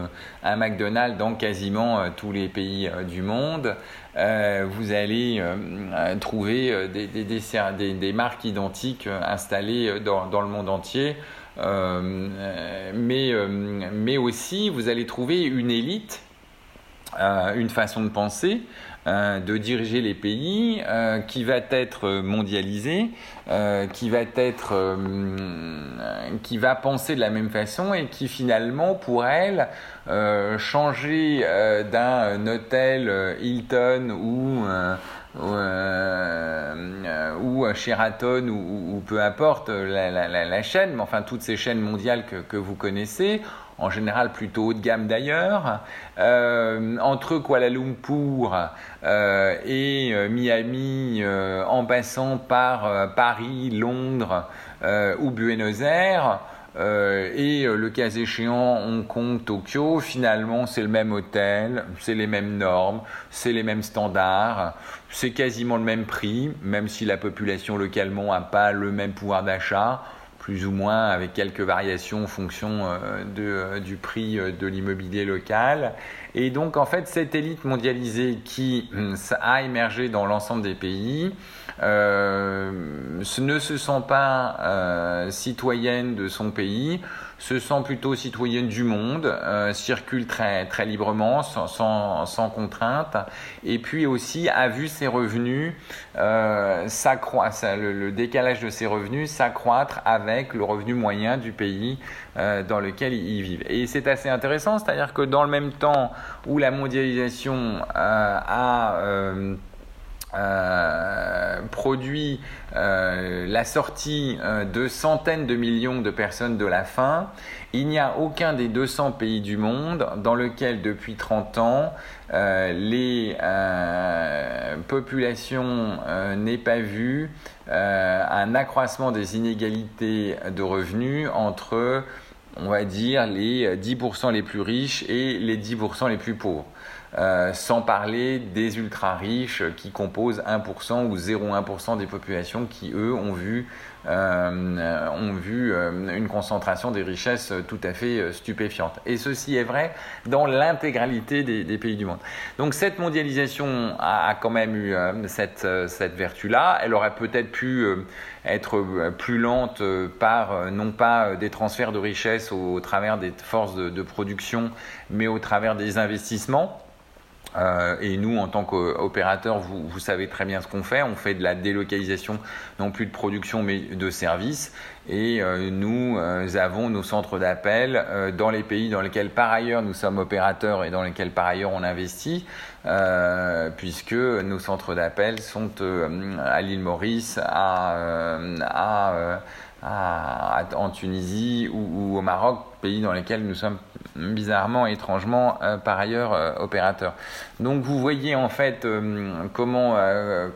un McDonald's dans quasiment tous les pays du monde. vous allez trouver des, des, des, marques identiques installées dans, dans le monde entier. mais, mais aussi, vous allez trouver une élite une façon de penser, euh, de diriger les pays euh, qui va être mondialisée, euh, qui va être, euh, qui va penser de la même façon et qui finalement pour elle euh, changer d'un hôtel Hilton ou ou Sheraton ou, peu importe la, chaîne, mais enfin toutes ces chaînes mondiales que vous connaissez, en général plutôt haut de gamme d'ailleurs, euh, entre Kuala Lumpur euh, et euh, Miami, en passant par Paris, Londres ou Buenos Aires, et le cas échéant Hong Kong, Tokyo, finalement c'est le même hôtel, c'est les mêmes normes, c'est les mêmes standards, c'est quasiment le même prix, même si la population localement n'a pas le même pouvoir d'achat plus ou moins avec quelques variations en fonction euh, euh, du prix euh, de l'immobilier local. Et donc en fait cette élite mondialisée qui a émergé dans l'ensemble des pays ne se sent pas euh, citoyenne de son pays, se sent plutôt citoyenne du monde, euh, circule très, très librement, sans, sans, sans, contrainte, et puis aussi a vu ses revenus euh, le, décalage de ses revenus s'accroître avec le revenu moyen du pays euh, dans lequel ils vivent. Et c'est assez intéressant, c'est-à-dire que dans le même temps où la mondialisation euh, a euh, produit euh, la sortie euh, de centaines de millions de personnes de la faim, il n'y a aucun des 200 pays du monde dans lequel depuis 30 ans les populations n'aient pas vu un accroissement des inégalités de revenus entre on va dire les 10% les plus riches et les 10% les plus pauvres. Euh, sans parler des ultra riches qui composent 1% ou 0,1% des populations qui, eux, ont vu, euh, ont vu euh, une concentration des richesses tout à fait stupéfiante. Et ceci est vrai dans l'intégralité des, pays du monde. Donc cette mondialisation a, quand même eu cette, cette vertu-là. Elle aurait peut-être pu être plus lente par non pas des transferts de richesses au, travers des forces de production, mais au travers des investissements. Euh, et nous, en tant qu'opérateurs, vous, savez très bien ce qu'on fait. On fait de la délocalisation, non plus de production, mais de services. Et euh, nous euh, avons nos centres d'appel dans les pays dans lesquels, par ailleurs, nous sommes opérateurs et dans lesquels, par ailleurs, on investit, puisque nos centres d'appel sont à l'île Maurice, à, en Tunisie ou, au Maroc, pays dans lesquels nous sommes bizarrement, étrangement, euh, par ailleurs euh, opérateurs. Donc vous voyez en fait euh, comment,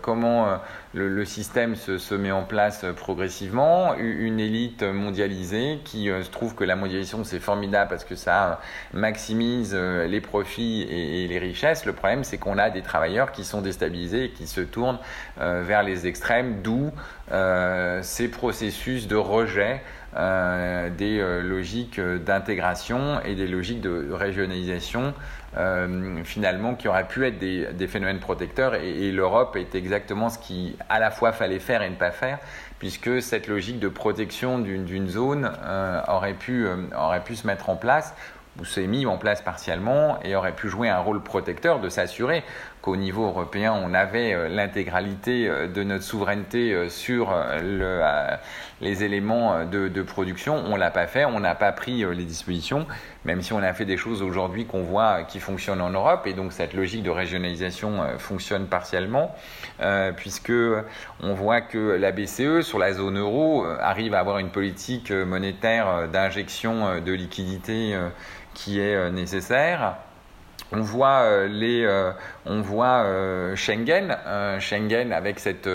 comment le, système se, met en place progressivement, une élite mondialisée qui se trouve que la mondialisation c'est formidable parce que ça maximise les profits et, les richesses. Le problème c'est qu'on a des travailleurs qui sont déstabilisés et qui se tournent vers les extrêmes, d'où ces processus de rejet euh, des euh, logiques d'intégration et des logiques de régionalisation euh, finalement qui auraient pu être des, phénomènes protecteurs. Et, l'Europe est exactement ce qui à la fois fallait faire et ne pas faire puisque cette logique de protection d'une zone aurait, pu, aurait pu se mettre en place ou s'est mis en place partiellement et aurait pu jouer un rôle protecteur de s'assurer qu'au niveau européen, on avait euh, l'intégralité euh, de notre souveraineté euh, sur le, les éléments de, production. On ne l'a pas fait, on n'a pas pris les dispositions, même si on a fait des choses aujourd'hui qu'on voit qui fonctionnent en Europe. Et donc cette logique de régionalisation fonctionne partiellement, puisque on voit que la BCE, sur la zone euro, arrive à avoir une politique monétaire d'injection de liquidités qui est nécessaire on voit, euh, euh, euh, Schengen, Schengen avec cette,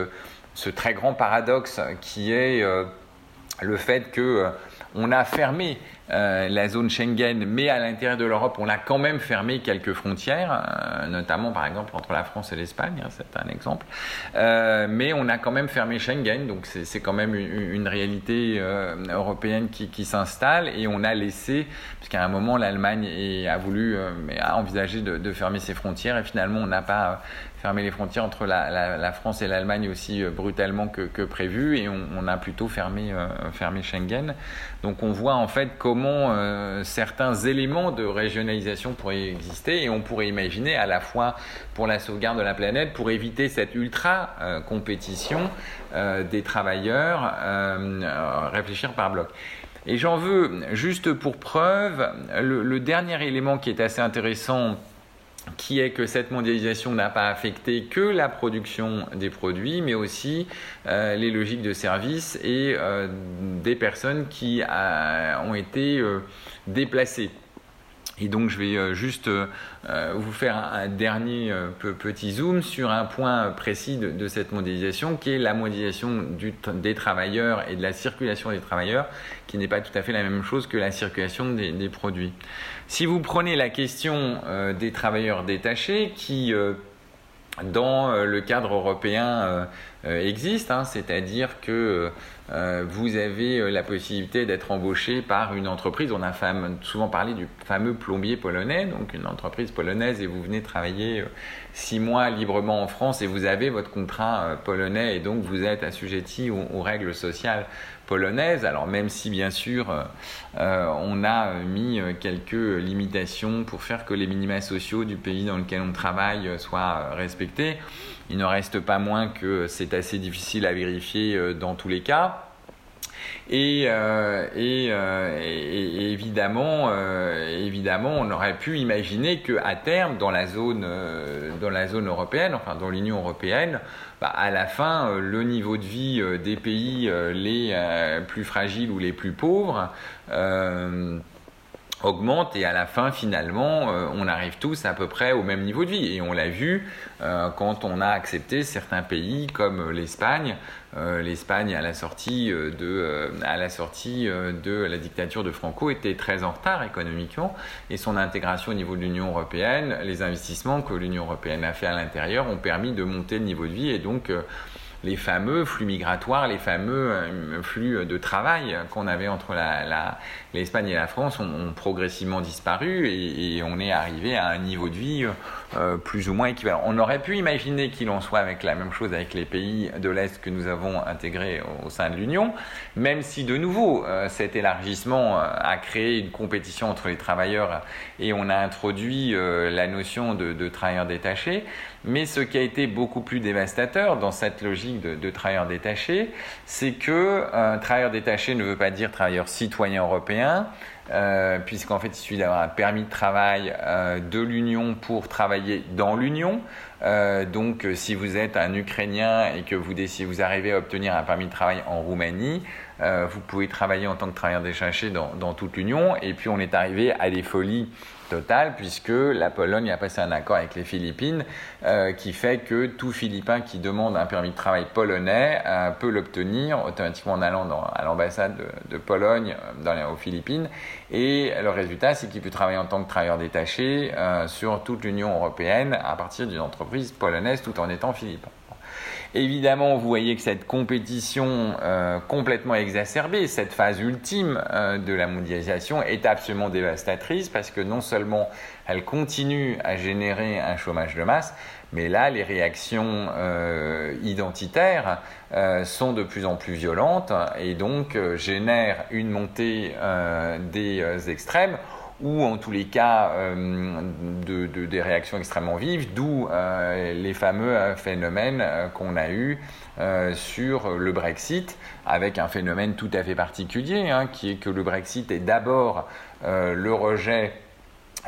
ce très grand paradoxe qui est le fait que on a fermé euh, la zone Schengen, mais à l'intérieur de l'Europe, on a quand même fermé quelques frontières, euh, notamment par exemple entre la France et l'Espagne, hein, c'est un exemple. Euh, mais on a quand même fermé Schengen, donc c'est quand même une, réalité européenne qui, s'installe et on a laissé, puisqu'à un moment l'Allemagne a voulu, a envisagé de, fermer ses frontières et finalement on n'a pas fermer les frontières entre la, France et l'Allemagne aussi brutalement que, prévu et on, a plutôt fermé, fermé Schengen. Donc on voit en fait comment euh, certains éléments de régionalisation pourraient exister et on pourrait imaginer à la fois pour la sauvegarde de la planète, pour éviter cette ultra compétition des travailleurs, réfléchir par bloc. Et j'en veux juste pour preuve le dernier élément qui est assez intéressant qui est que cette mondialisation n'a pas affecté que la production des produits, mais aussi euh, les logiques de service et euh, des personnes qui euh, ont été déplacées. Et donc je vais juste vous faire un, dernier petit zoom sur un point précis de, cette mondialisation, qui est la mondialisation des travailleurs et de la circulation des travailleurs, qui n'est pas tout à fait la même chose que la circulation des produits. Si vous prenez la question euh, des travailleurs détachés qui, euh, dans euh, le cadre européen, existe, hein, c'est-à-dire que vous avez la possibilité d'être embauché par une entreprise. On a souvent parlé du fameux plombier polonais, donc une entreprise polonaise, et vous venez travailler six mois librement en France et vous avez votre contrat polonais et donc vous êtes assujetti aux règles sociales Alors même si bien sûr euh, euh, on a mis euh, quelques limitations pour faire que les minima sociaux du pays dans lequel on travaille soient respectés, il ne reste pas moins que c'est assez difficile à vérifier dans tous les cas. Et, évidemment, évidemment, on aurait pu imaginer qu'à terme, dans la zone, dans la zone européenne, enfin dans l'Union européenne, bah, à la fin, euh, le niveau de vie euh, des pays euh, les plus fragiles ou les plus pauvres augmente et à la fin finalement on arrive tous à peu près au même niveau de vie. Et on l'a vu quand on a accepté certains pays comme l'Espagne euh, l'Espagne à la sortie, euh, de, euh, à la, sortie de la dictature de Franco était très en retard économiquement. Et son intégration au niveau de l'Union européenne, les investissements que l'Union européenne a fait à l'intérieur ont permis de monter le niveau de vie. Et donc les fameux flux migratoires, les fameux flux de travail qu'on avait entre l'Espagne et la France ont, progressivement disparu et, on est arrivé à un niveau de vie euh, plus ou moins équivalent. On aurait pu imaginer qu'il en soit avec la même chose avec les pays de l'Est que nous avons intégrés au, sein de l'Union, même si de nouveau euh, cet élargissement euh, a créé une compétition entre les travailleurs et on a introduit la notion de, travailleurs détachés. Mais ce qui a été beaucoup plus dévastateur dans cette logique de, de travailleurs détachés, c'est que un travailleur détaché ne veut pas dire travailleur citoyen euh, puisqu'en fait il suffit d'avoir un permis de travail euh, de l'Union pour travailler dans l'Union. donc, si vous êtes un Ukrainien et que vous, décidez, vous arrivez à obtenir un permis de travail en Roumanie, vous pouvez travailler en tant que travailleur dans, dans toute l'Union. Et puis, on est arrivé à des folies puisque la Pologne a passé un accord avec les Philippines qui fait que tout Philippin qui demande un permis de travail polonais peut l'obtenir automatiquement en allant à l'ambassade de, Pologne les, aux Philippines. Et le résultat, c'est qu'il peut travailler en tant que travailleur détaché sur toute l'Union européenne à partir d'une entreprise polonaise tout en étant philippin. Évidemment, vous voyez que cette compétition euh, complètement exacerbée, cette phase ultime euh, de la mondialisation est absolument dévastatrice parce que non seulement elle continue à générer un chômage de masse, mais là, les réactions euh, identitaires sont de plus en plus violentes et donc génèrent une montée des extrêmes ou en tous les cas euh, de, des réactions extrêmement vives, d'où euh, les fameux euh, phénomènes qu'on a eus sur le Brexit, avec un phénomène tout à fait particulier, hein, qui est que le Brexit est d'abord le rejet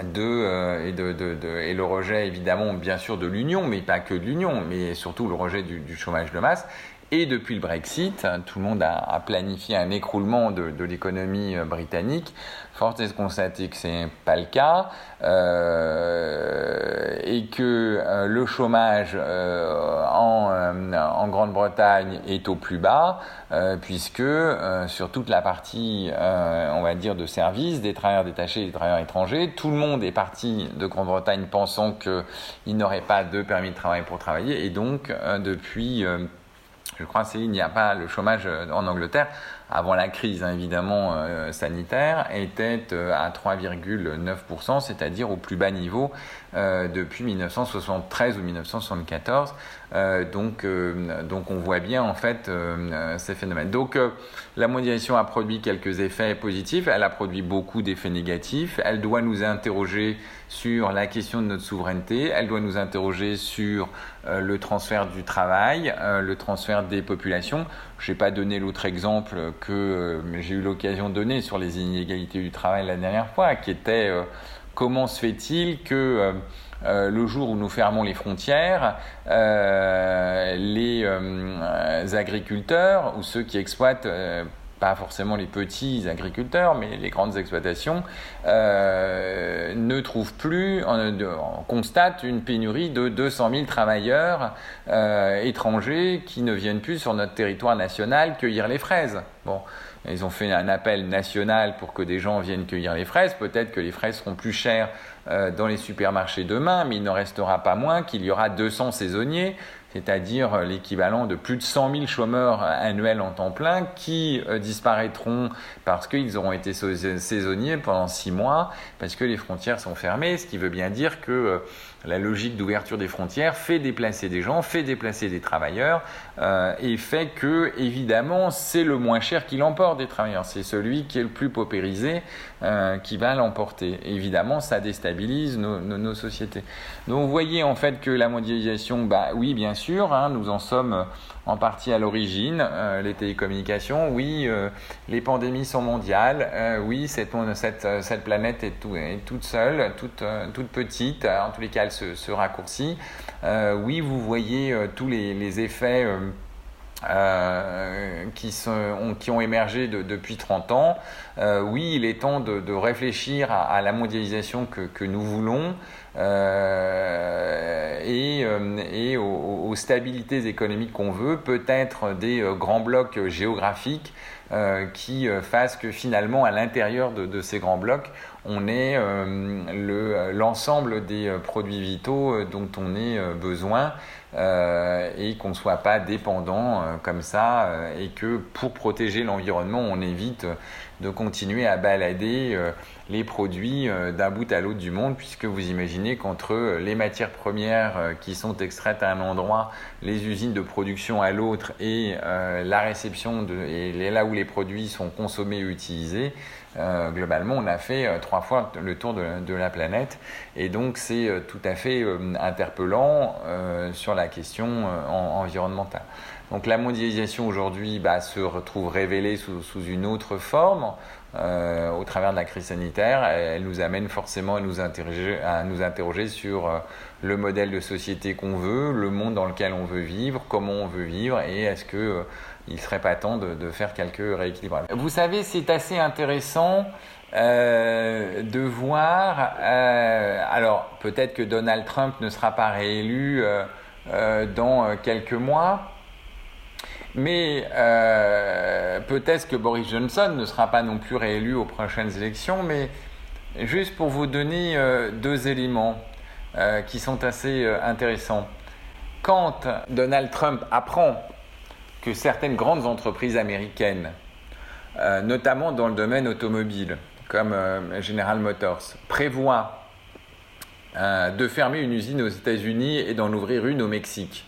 de, et, le rejet évidemment bien sûr de l'Union, mais pas que de l'Union, mais surtout le rejet du, chômage de masse. Et depuis le Brexit, tout le monde a, planifié un écroulement de, l'économie euh, britannique. Force est de constater que ce n'est pas le cas euh, et que euh, le chômage en, Grande-Bretagne est au plus bas puisque sur toute la partie, on va dire, de services, des travailleurs détachés et des travailleurs étrangers, tout le monde est parti de Grande-Bretagne pensant qu'il n'aurait pas de permis de travail pour travailler et donc depuis je crois qu'il n'y a pas le chômage euh, en Angleterre avant la crise hein, évidemment euh, sanitaire était euh, à 3,9%, c'est-à-dire au plus bas niveau depuis 1973 ou 1974. donc, donc on voit bien en fait ces phénomènes. Donc la mondialisation a produit quelques effets positifs, elle a produit beaucoup d'effets négatifs, elle doit nous interroger sur la question de notre souveraineté, elle doit nous interroger sur le transfert du travail, le transfert des populations. Je n'ai pas donné l'autre exemple que euh, j'ai eu l'occasion de donner sur les inégalités du travail la dernière fois, qui était euh, comment se fait-il que euh, le jour où nous fermons les frontières, les agriculteurs ou ceux qui exploitent pas forcément les petits agriculteurs, mais les grandes exploitations, euh, ne trouvent plus, on, constate une pénurie de 200 000 travailleurs euh, étrangers qui ne viennent plus sur notre territoire national cueillir les fraises. Bon, ils ont fait un appel national pour que des gens viennent cueillir les fraises. Peut-être que les fraises seront plus chères euh, dans les supermarchés demain, mais il ne restera pas moins qu'il y aura 200 saisonniers c'est-à-dire l'équivalent de plus de 100 000 chômeurs annuels en temps plein qui euh, disparaîtront parce qu'ils auront été saisonniers pendant six mois, parce que les frontières sont fermées, ce qui veut bien dire que euh, la logique d'ouverture des frontières fait déplacer des gens, fait déplacer des travailleurs et fait que, évidemment, c'est le moins cher qui l'emporte des travailleurs. C'est celui qui est le plus paupérisé qui va l'emporter. Évidemment, ça déstabilise nos, sociétés. Donc, vous voyez en fait que la mondialisation, bah oui, bien sûr, Hein, nous en sommes euh, en partie à l'origine. Euh, les télécommunications, oui, euh, les pandémies sont mondiales, oui, cette, planète est, toute seule, toute, petite, en tous les cas elle se, raccourcit. oui, vous voyez tous les, effets. Qui, ont, émergé depuis 30 ans. oui, il est temps de, réfléchir à, la mondialisation que nous voulons. Euh, et, euh, aux, stabilités économiques qu'on veut, peut-être des euh, grands blocs géographiques qui fassent que finalement, à l'intérieur de, ces grands blocs, on ait l'ensemble des produits vitaux dont on ait besoin et qu'on ne soit pas dépendant comme ça et que pour protéger l'environnement, on évite de continuer à balader les produits euh, d'un bout à l'autre du monde, puisque vous imaginez qu'entre euh, les matières premières euh, qui sont extraites à un endroit, les usines de production à l'autre et la réception de, et là où les produits sont consommés et utilisés, globalement, on a fait trois fois le tour de, la planète. Et donc, c'est tout à fait interpellant sur la question environnementale. Donc la mondialisation aujourd'hui bah, se retrouve révélée sous, une autre forme euh, au travers de la crise sanitaire. Elle, nous amène forcément à nous interroger, à nous interroger sur euh, le modèle de société qu'on veut, le monde dans lequel on veut vivre, comment on veut vivre et est-ce que euh, il serait pas temps de, faire quelques rééquilibrages. Vous savez, c'est assez intéressant de voir. alors peut-être que Donald Trump ne sera pas réélu dans quelques mois. Mais euh, peut-être que Boris Johnson ne sera pas non plus réélu aux prochaines élections, mais juste pour vous donner euh, deux éléments euh, qui sont assez intéressants. Quand Donald Trump apprend que certaines grandes entreprises américaines, notamment dans le domaine automobile, comme General Motors, prévoient de fermer une usine aux États-Unis et d'en ouvrir une au Mexique,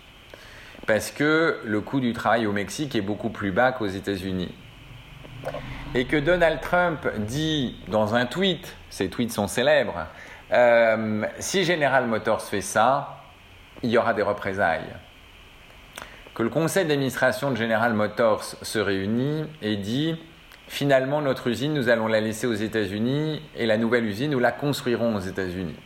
parce que le coût du travail au Mexique est beaucoup plus bas qu'aux États-Unis. Et que Donald Trump dit dans un tweet, ces tweets sont célèbres, euh, si General Motors fait ça, il y aura des représailles. Que le conseil d'administration de General Motors se réunit et dit finalement notre usine, nous allons la laisser aux États-Unis et la nouvelle usine, nous la construirons aux États-Unis.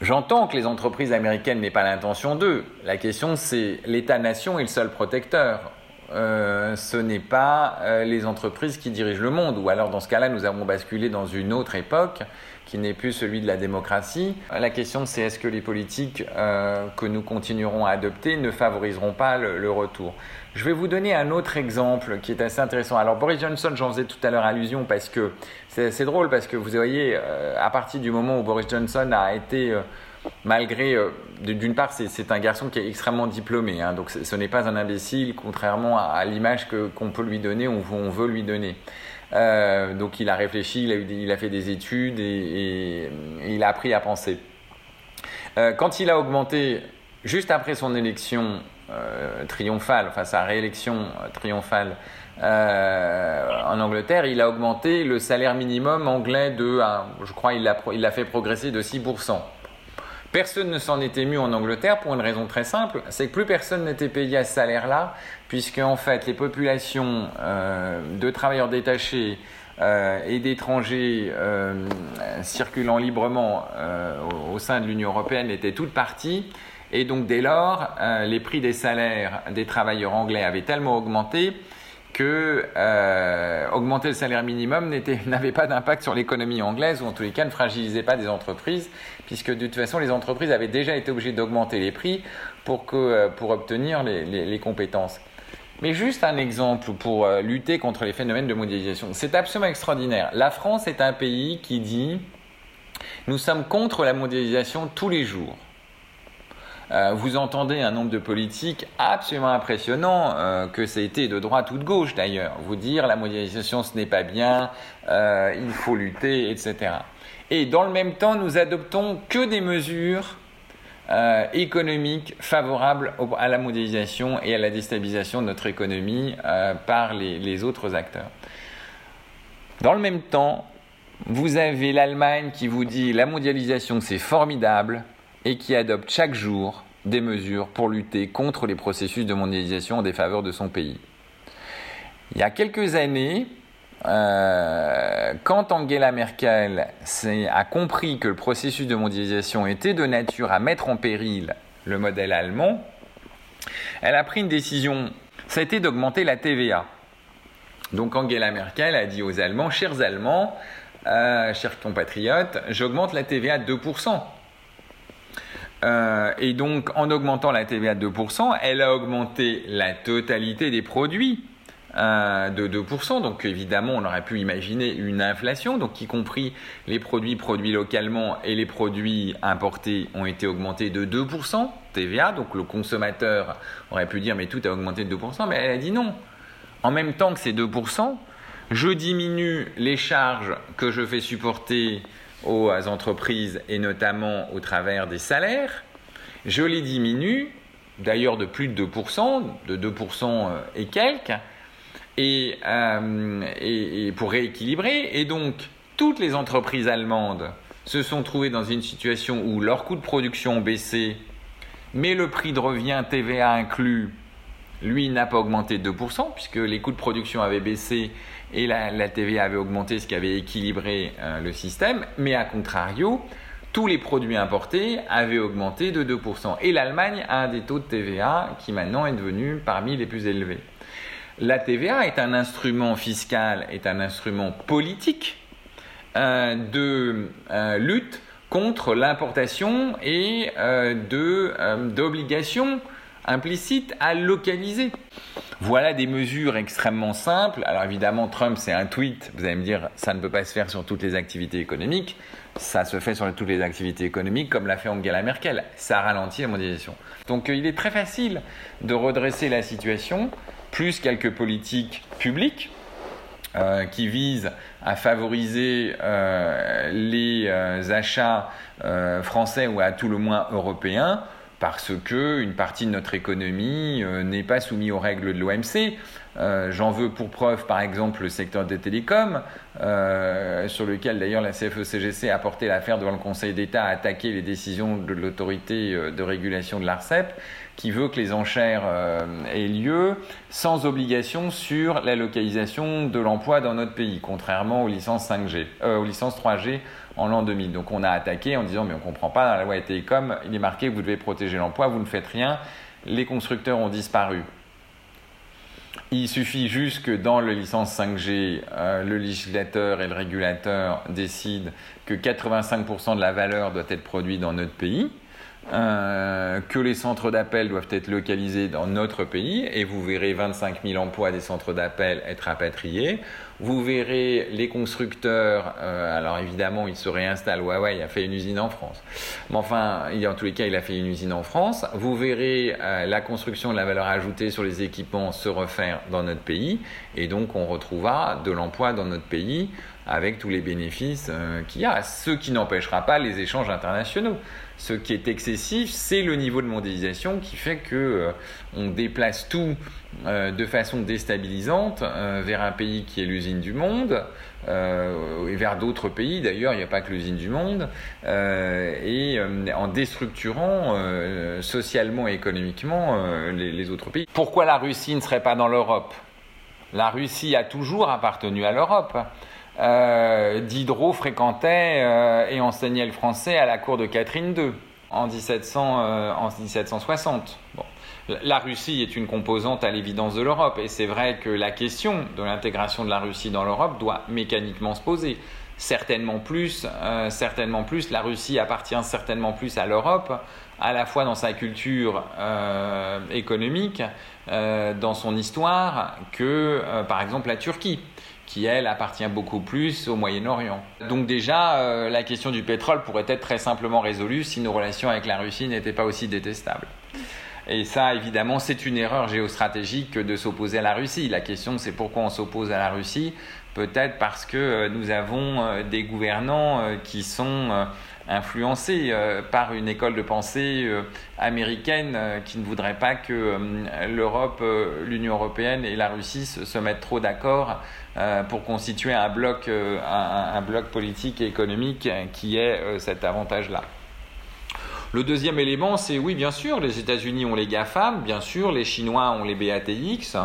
J'entends que les entreprises américaines n'aient pas l'intention d'eux. La question, c'est l'État-nation est le seul protecteur. Euh, ce n'est pas euh, les entreprises qui dirigent le monde. Ou alors, dans ce cas-là, nous avons basculé dans une autre époque qui n'est plus celui de la démocratie. La question, c'est est-ce que les politiques euh, que nous continuerons à adopter ne favoriseront pas le, retour? Je vais vous donner un autre exemple qui est assez intéressant. Alors, Boris Johnson, j'en faisais tout à l'heure allusion parce que c'est drôle, parce que vous voyez, à partir du moment où Boris Johnson a été malgré, euh, d'une part, c'est un garçon qui est extrêmement diplômé, hein, donc ce n'est pas un imbécile, contrairement à, l'image qu'on peut lui donner, on, veut lui donner. Euh, donc il a réfléchi, il a, fait des études et, il a appris à penser. Euh, quand il a augmenté, juste après son élection triomphale, enfin sa réélection triomphale en Angleterre, il a augmenté le salaire minimum anglais de, je crois, il l'a fait progresser de 6%. Personne ne s'en était ému en Angleterre pour une raison très simple, c'est que plus personne n'était payé à ce salaire-là, puisque en fait les populations euh, de travailleurs détachés euh, et d'étrangers euh, circulant librement au, sein de l'Union européenne étaient toutes parties. Et donc dès lors, les prix des salaires des travailleurs anglais avaient tellement augmenté que euh, augmenter le salaire minimum n'avait pas d'impact sur l'économie anglaise ou en tous les cas ne fragilisait pas des entreprises puisque de toute façon les entreprises avaient déjà été obligées d'augmenter les prix pour, euh, obtenir les, les, compétences. Mais juste un exemple pour euh, lutter contre les phénomènes de mondialisation. C'est absolument extraordinaire. La France est un pays qui dit nous sommes contre la mondialisation tous les jours. Euh, vous entendez un nombre de politiques absolument impressionnant, euh, que ça a été de droite ou de gauche d'ailleurs, vous dire la mondialisation ce n'est pas bien, euh, il faut lutter, etc. Et dans le même temps, nous adoptons que des mesures économiques favorables à la mondialisation et à la déstabilisation de notre économie par les autres acteurs. Dans le même temps, vous avez l'Allemagne qui vous dit la mondialisation c'est formidable, et qui adopte chaque jour des mesures pour lutter contre les processus de mondialisation en défaveur de son pays. Il y a quelques années, euh, quand Angela Merkel a compris que le processus de mondialisation était de nature à mettre en péril le modèle allemand, elle a pris une décision, ça a été d'augmenter la TVA. Donc Angela Merkel a dit aux Allemands, chers Allemands, euh, chers compatriotes, j'augmente la TVA à 2%. Euh, et donc, en augmentant la TVA de 2%, elle a augmenté la totalité des produits euh, de 2%. Donc, évidemment, on aurait pu imaginer une inflation, donc y compris les produits produits localement et les produits importés ont été augmentés de 2% TVA. Donc, le consommateur aurait pu dire, mais tout a augmenté de 2%, mais elle a dit non. En même temps que ces 2%, je diminue les charges que je fais supporter aux entreprises et notamment au travers des salaires, je les diminue, d'ailleurs de plus de 2%, de 2% euh, et quelques, euh, et, et, pour rééquilibrer. Et donc, toutes les entreprises allemandes se sont trouvées dans une situation où leurs coûts de production ont baissé mais le prix de revient TVA inclus, lui, n'a pas augmenté de 2%, puisque les coûts de production avaient baissé et la, TVA avait augmenté, ce qui avait équilibré euh, le système, mais à contrario, tous les produits importés avaient augmenté de 2%. Et l'Allemagne a des taux de TVA qui maintenant est devenu parmi les plus élevés. La TVA est un instrument fiscal, est un instrument politique euh, de euh, lutte contre l'importation et d'obligations implicites à localiser. Voilà des mesures extrêmement simples. Alors évidemment, Trump, c'est un tweet. Vous allez me dire, ça ne peut pas se faire sur toutes les activités économiques. Ça se fait sur toutes les activités économiques, comme l'a fait Angela Merkel. Ça ralentit la mondialisation. Donc il est très facile de redresser la situation plus quelques politiques publiques euh, qui visent à favoriser euh, les euh, achats français ou à tout le moins européens parce que une partie de notre économie n'est pas soumise aux règles de l'OMC. J'en veux pour preuve, par exemple, le secteur des télécoms, sur lequel d'ailleurs la CFE-CGC a porté l'affaire devant le Conseil d'État, a attaqué les décisions de l'autorité de régulation de l'ARCEP qui veut que les enchères euh, aient lieu sans obligation sur la localisation de l'emploi dans notre pays, contrairement aux licences 5G, euh, aux licences 3G en l'an 2000. Donc on a attaqué en disant mais on ne comprend pas, dans la loi Télécom, il est marqué vous devez protéger l'emploi, vous ne faites rien, les constructeurs ont disparu. Il suffit juste que dans le licence 5G, euh, le législateur et le régulateur décident que 85% de la valeur doit être produite dans notre pays. Euh, que les centres d'appel doivent être localisés dans notre pays et vous verrez 25 000 emplois des centres d'appel être rapatriés. Vous verrez les constructeurs, euh, alors évidemment ils se réinstallent, Huawei a fait une usine en France, mais enfin en tous les cas il a fait une usine en France. Vous verrez euh, la construction de la valeur ajoutée sur les équipements se refaire dans notre pays et donc on retrouvera de l'emploi dans notre pays avec tous les bénéfices qu'il y a, ce qui n'empêchera pas les échanges internationaux. Ce qui est excessif, c'est le niveau de mondialisation qui fait que euh, on déplace tout euh, de façon déstabilisante euh, vers un pays qui est l'usine du monde et vers d'autres pays. D'ailleurs, il n'y a pas que l'usine du monde et en déstructurant socialement et économiquement les, les autres pays. Pourquoi la Russie ne serait pas dans l'Europe? La Russie a toujours appartenu à l'Europe. Euh, Diderot fréquentait euh, et enseignait le français à la cour de Catherine II en, 1760. Euh, la Russie est une composante à l'évidence de l'Europe et c'est vrai que la question de l'intégration de la Russie dans l'Europe doit mécaniquement se poser. Certainement plus, certainement plus, la Russie appartient certainement plus à l'Europe, à la fois dans sa culture économique, dans son histoire, que par exemple la Turquie qui elle appartient beaucoup plus au Moyen-Orient. Donc déjà, euh, la question du pétrole pourrait être très simplement résolue si nos relations avec la Russie n'étaient pas aussi détestables. Et ça, évidemment, c'est une erreur géostratégique de s'opposer à la Russie. La question, c'est pourquoi on s'oppose à la Russie? Peut-être parce que euh, nous avons euh, des gouvernants qui sont influencés par une école de pensée américaine qui ne voudrait pas que l'Europe, l'Union européenne et la Russie se mettent trop d'accord euh, pour constituer un bloc, euh, un, bloc politique et économique qui ait euh, cet avantage-là. Le deuxième élément, c'est oui, bien sûr, les États-Unis ont les GAFAM, bien sûr, les Chinois ont les BATX,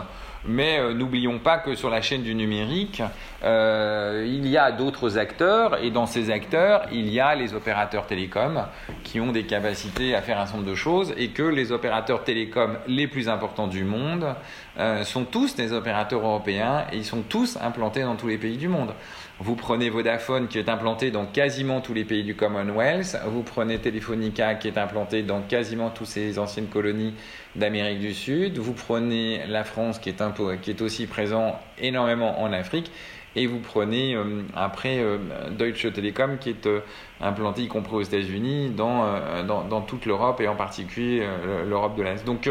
mais euh, n'oublions pas que sur la chaîne du numérique, euh, il y a d'autres acteurs, et dans ces acteurs, il y a les opérateurs télécoms qui ont des capacités à faire un certain nombre de choses, et que les opérateurs télécoms les plus importants du monde euh, sont tous des opérateurs européens, et ils sont tous implantés dans tous les pays du monde. Vous prenez Vodafone qui est implanté dans quasiment tous les pays du Commonwealth. Vous prenez Telefonica qui est implanté dans quasiment toutes ces anciennes colonies d'Amérique du Sud. Vous prenez la France qui est, qui est aussi présent énormément en Afrique. Et vous prenez euh, après euh, Deutsche Telekom qui est euh, implanté, y compris aux États-Unis, dans, dans, dans, toute l'Europe et en particulier l'Europe de l'Est. Donc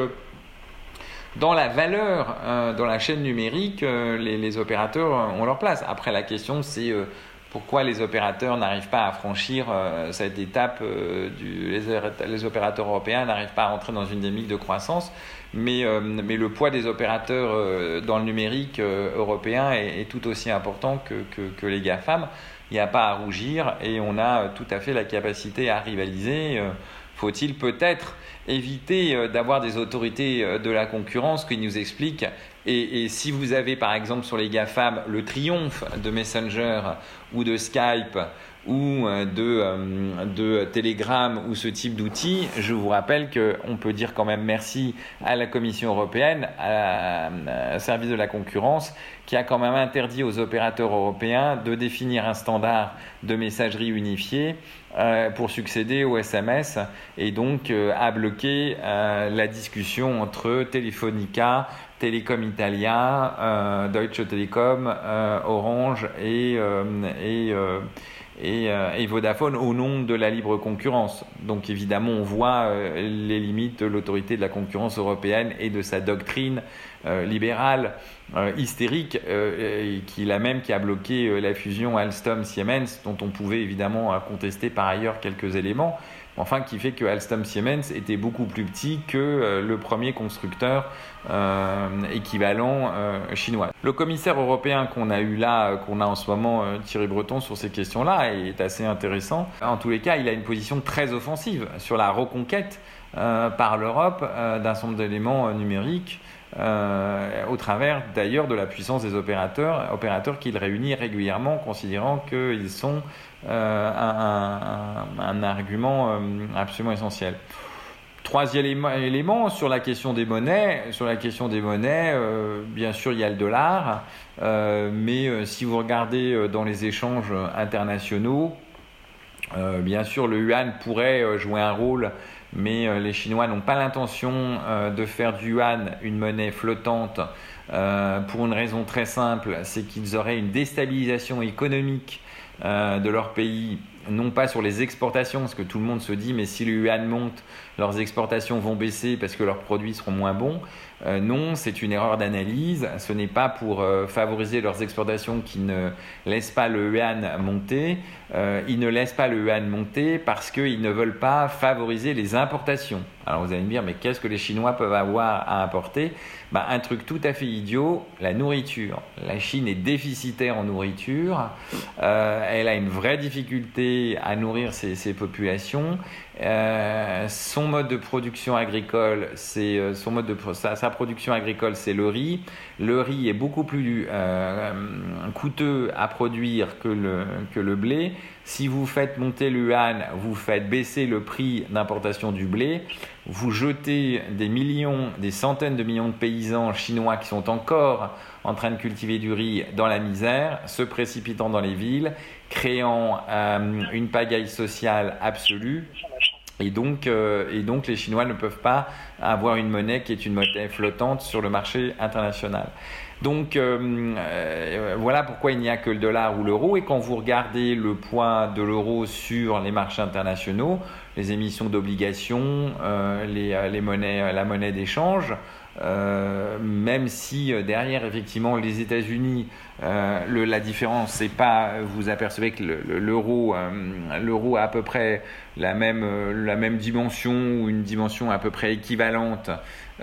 dans la valeur, euh, dans la chaîne numérique, euh, les, opérateurs ont leur place. Après, la question, c'est euh, pourquoi les opérateurs n'arrivent pas à franchir cette étape du, les, opérateurs européens n'arrivent pas à rentrer dans une dynamique de croissance, mais, le poids des opérateurs dans le numérique européen est, tout aussi important que les GAFAM. Il n'y a pas à rougir et on a tout à fait la capacité à rivaliser faut-il peut-être éviter d'avoir des autorités de la concurrence qui nous expliquent et, si vous avez par exemple sur les GAFAM le triomphe de Messenger ou de Skype ou euh, de, euh, de Telegram ou ce type d'outils, je vous rappelle qu'on peut dire quand même merci à la Commission européenne, à, à, service de la concurrence, qui a quand même interdit aux opérateurs européens de définir un standard de messagerie unifiée euh, pour succéder au SMS et donc a bloqué la discussion entre Telefonica, Telecom Italia, euh, Deutsche Telekom, euh, Orange et, euh, et, et, et, Vodafone au nom de la libre concurrence. Donc évidemment, on voit les limites de l'autorité de la concurrence européenne et de sa doctrine libérale hystérique, qui la même qui a bloqué la fusion Alstom-Siemens, dont on pouvait évidemment contester par ailleurs quelques éléments enfin qui fait que Alstom Siemens était beaucoup plus petit que euh, le premier constructeur euh, équivalent euh, chinois. Le commissaire européen qu'on a eu là, qu'on a en ce moment, Thierry Breton, sur ces questions-là, est assez intéressant. En tous les cas, il a une position très offensive sur la reconquête par l'Europe d'un certain nombre d'éléments numériques. au travers d'ailleurs de la puissance des opérateurs, opérateurs qu'il réunit régulièrement, considérant qu'ils sont euh, un, argument euh, absolument essentiel. Troisième élément, sur la question des monnaies. Sur la question des monnaies, euh, bien sûr, il y a le dollar, mais si vous regardez dans les échanges internationaux, bien sûr, le yuan pourrait jouer un rôle, mais les Chinois n'ont pas l'intention de faire du yuan une monnaie flottante pour une raison très simple, c'est qu'ils auraient une déstabilisation économique euh, de leur pays, non pas sur les exportations, parce que tout le monde se dit, mais si le yuan monte, leurs exportations vont baisser parce que leurs produits seront moins bons. Euh, non, c'est une erreur d'analyse. Ce n'est pas pour euh, favoriser leurs exportations qui ne laissent pas le yuan monter. ils ne laissent pas le yuan monter parce qu'ils ne veulent pas favoriser les importations. Alors vous allez me dire, mais qu'est-ce que les Chinois peuvent avoir à importer bah, Un truc tout à fait idiot, la nourriture. La Chine est déficitaire en nourriture. elle a une vraie difficulté à nourrir ses, populations. Euh, son mode de production agricole, c'est euh, son mode de sa, production agricole, c'est le riz. Le riz est beaucoup plus euh, coûteux à produire que le, que le blé. Si vous faites monter le yuan, vous faites baisser le prix d'importation du blé. Vous jetez des millions, des centaines de millions de paysans chinois qui sont encore en train de cultiver du riz dans la misère, se précipitant dans les villes, créant euh, une pagaille sociale absolue. Et donc, euh, et donc, les Chinois ne peuvent pas avoir une monnaie qui est une monnaie flottante sur le marché international. Donc euh, voilà pourquoi il n'y a que le dollar ou l'euro. Et quand vous regardez le poids de l'euro sur les marchés internationaux, les émissions d'obligations, les, les, monnaies, la monnaie d'échange, euh, même si euh, derrière effectivement les États-Unis, euh, la différence c'est pas, vous apercevez que l'euro, l'euro a à peu près la même, la même dimension ou une dimension à peu près équivalente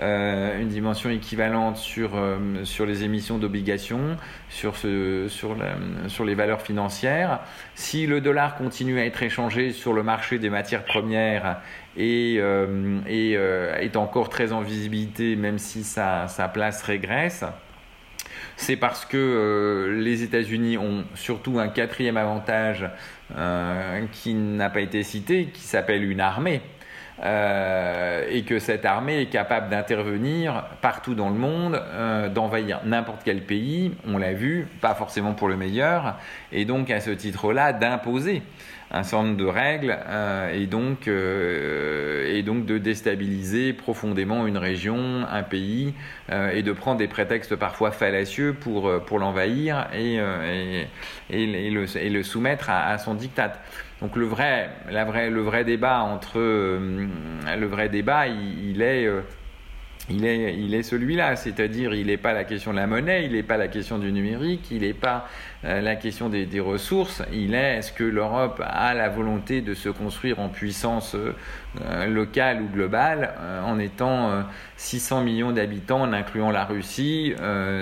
euh, une dimension équivalente sur, euh, sur les émissions d'obligations, sur, sur, les valeurs financières. Si le dollar continue à être échangé sur le marché des matières premières et, euh, est encore très en visibilité, même si sa, sa place régresse, c'est parce que les États-Unis ont surtout un quatrième avantage qui n'a pas été cité, qui s'appelle une armée. Euh, et que cette armée est capable d'intervenir partout dans le monde, euh, d'envahir n'importe quel pays, on l'a vu, pas forcément pour le meilleur, et donc à ce titre-là d'imposer un certain nombre de règles euh, et, donc, et donc de déstabiliser profondément une région, un pays, et de prendre des prétextes parfois fallacieux pour, pour l'envahir et, et, le, soumettre à, à son diktat. Donc le vrai, la vraie, le vrai débat entre euh, le vrai débat, il, est euh, il est, il est celui-là, c'est-à-dire il n'est pas la question de la monnaie, il n'est pas la question du numérique, il n'est pas la question des, ressources, il est est-ce que l'Europe a la volonté de se construire en puissance locale ou globale en étant 600 millions d'habitants en incluant la Russie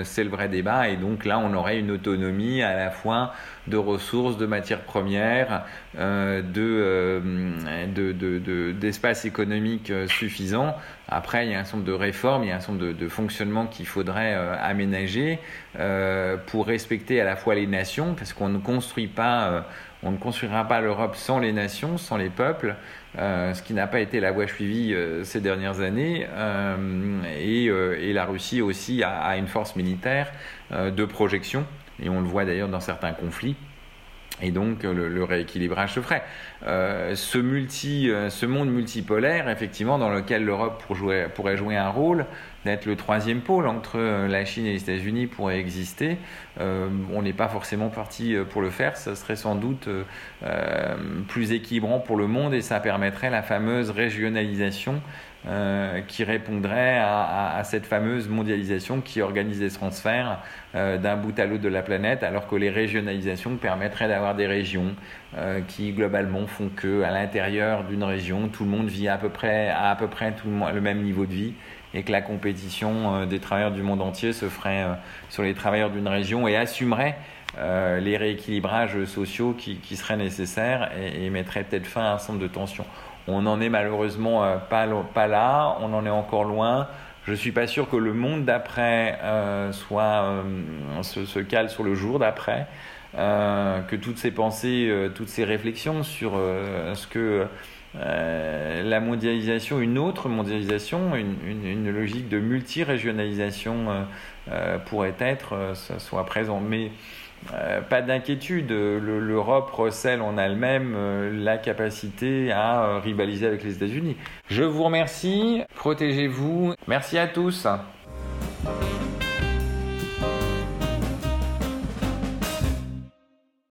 C'est le vrai débat et donc là on aurait une autonomie à la fois de ressources, de matières premières, euh, de, d'espace économique suffisant. Après, il y a un certain nombre de réformes, il y a un certain nombre de, fonctionnements qu'il faudrait aménager pour respecter à la fois les nations, parce qu'on ne construit pas, on ne construira pas l'Europe sans les nations, sans les peuples. ce qui n'a pas été la voie suivie ces dernières années. et, la Russie aussi a une force militaire de projection et on le voit d'ailleurs dans certains conflits. Et donc le, rééquilibrage se ferait. Euh, ce, multi, euh, ce monde multipolaire, effectivement, dans lequel l'Europe pourrait jouer un rôle, d'être le troisième pôle entre euh, la Chine et les États-Unis pourrait exister. on n'est pas forcément parti pour le faire. Ça serait sans doute plus équilibrant pour le monde et ça permettrait la fameuse régionalisation euh, qui répondrait à, cette fameuse mondialisation qui organise des transferts euh, d'un bout à l'autre de la planète, alors que les régionalisations permettraient d'avoir des régions euh, qui globalement font que à l'intérieur d'une région, tout le monde vit à peu près à, peu près tout le, même niveau de vie et que la compétition des travailleurs du monde entier se ferait sur les travailleurs d'une région et assumerait les rééquilibrages sociaux qui, seraient nécessaires et, et mettrait peut-être fin à un centre de tensions. On n'en est malheureusement euh, pas, là, on en est encore loin. Je suis pas sûr que le monde d'après euh, soit euh, se, cale sur le jour d'après, que toutes ces pensées, toutes ces réflexions sur ce que la mondialisation, une autre mondialisation, une, logique de multi-régionalisation pourrait être, soit présent. Mais euh, pas d'inquiétude, l'Europe recèle en elle-même euh, la capacité à euh, rivaliser avec les États-Unis. Je vous remercie, protégez-vous, merci à tous.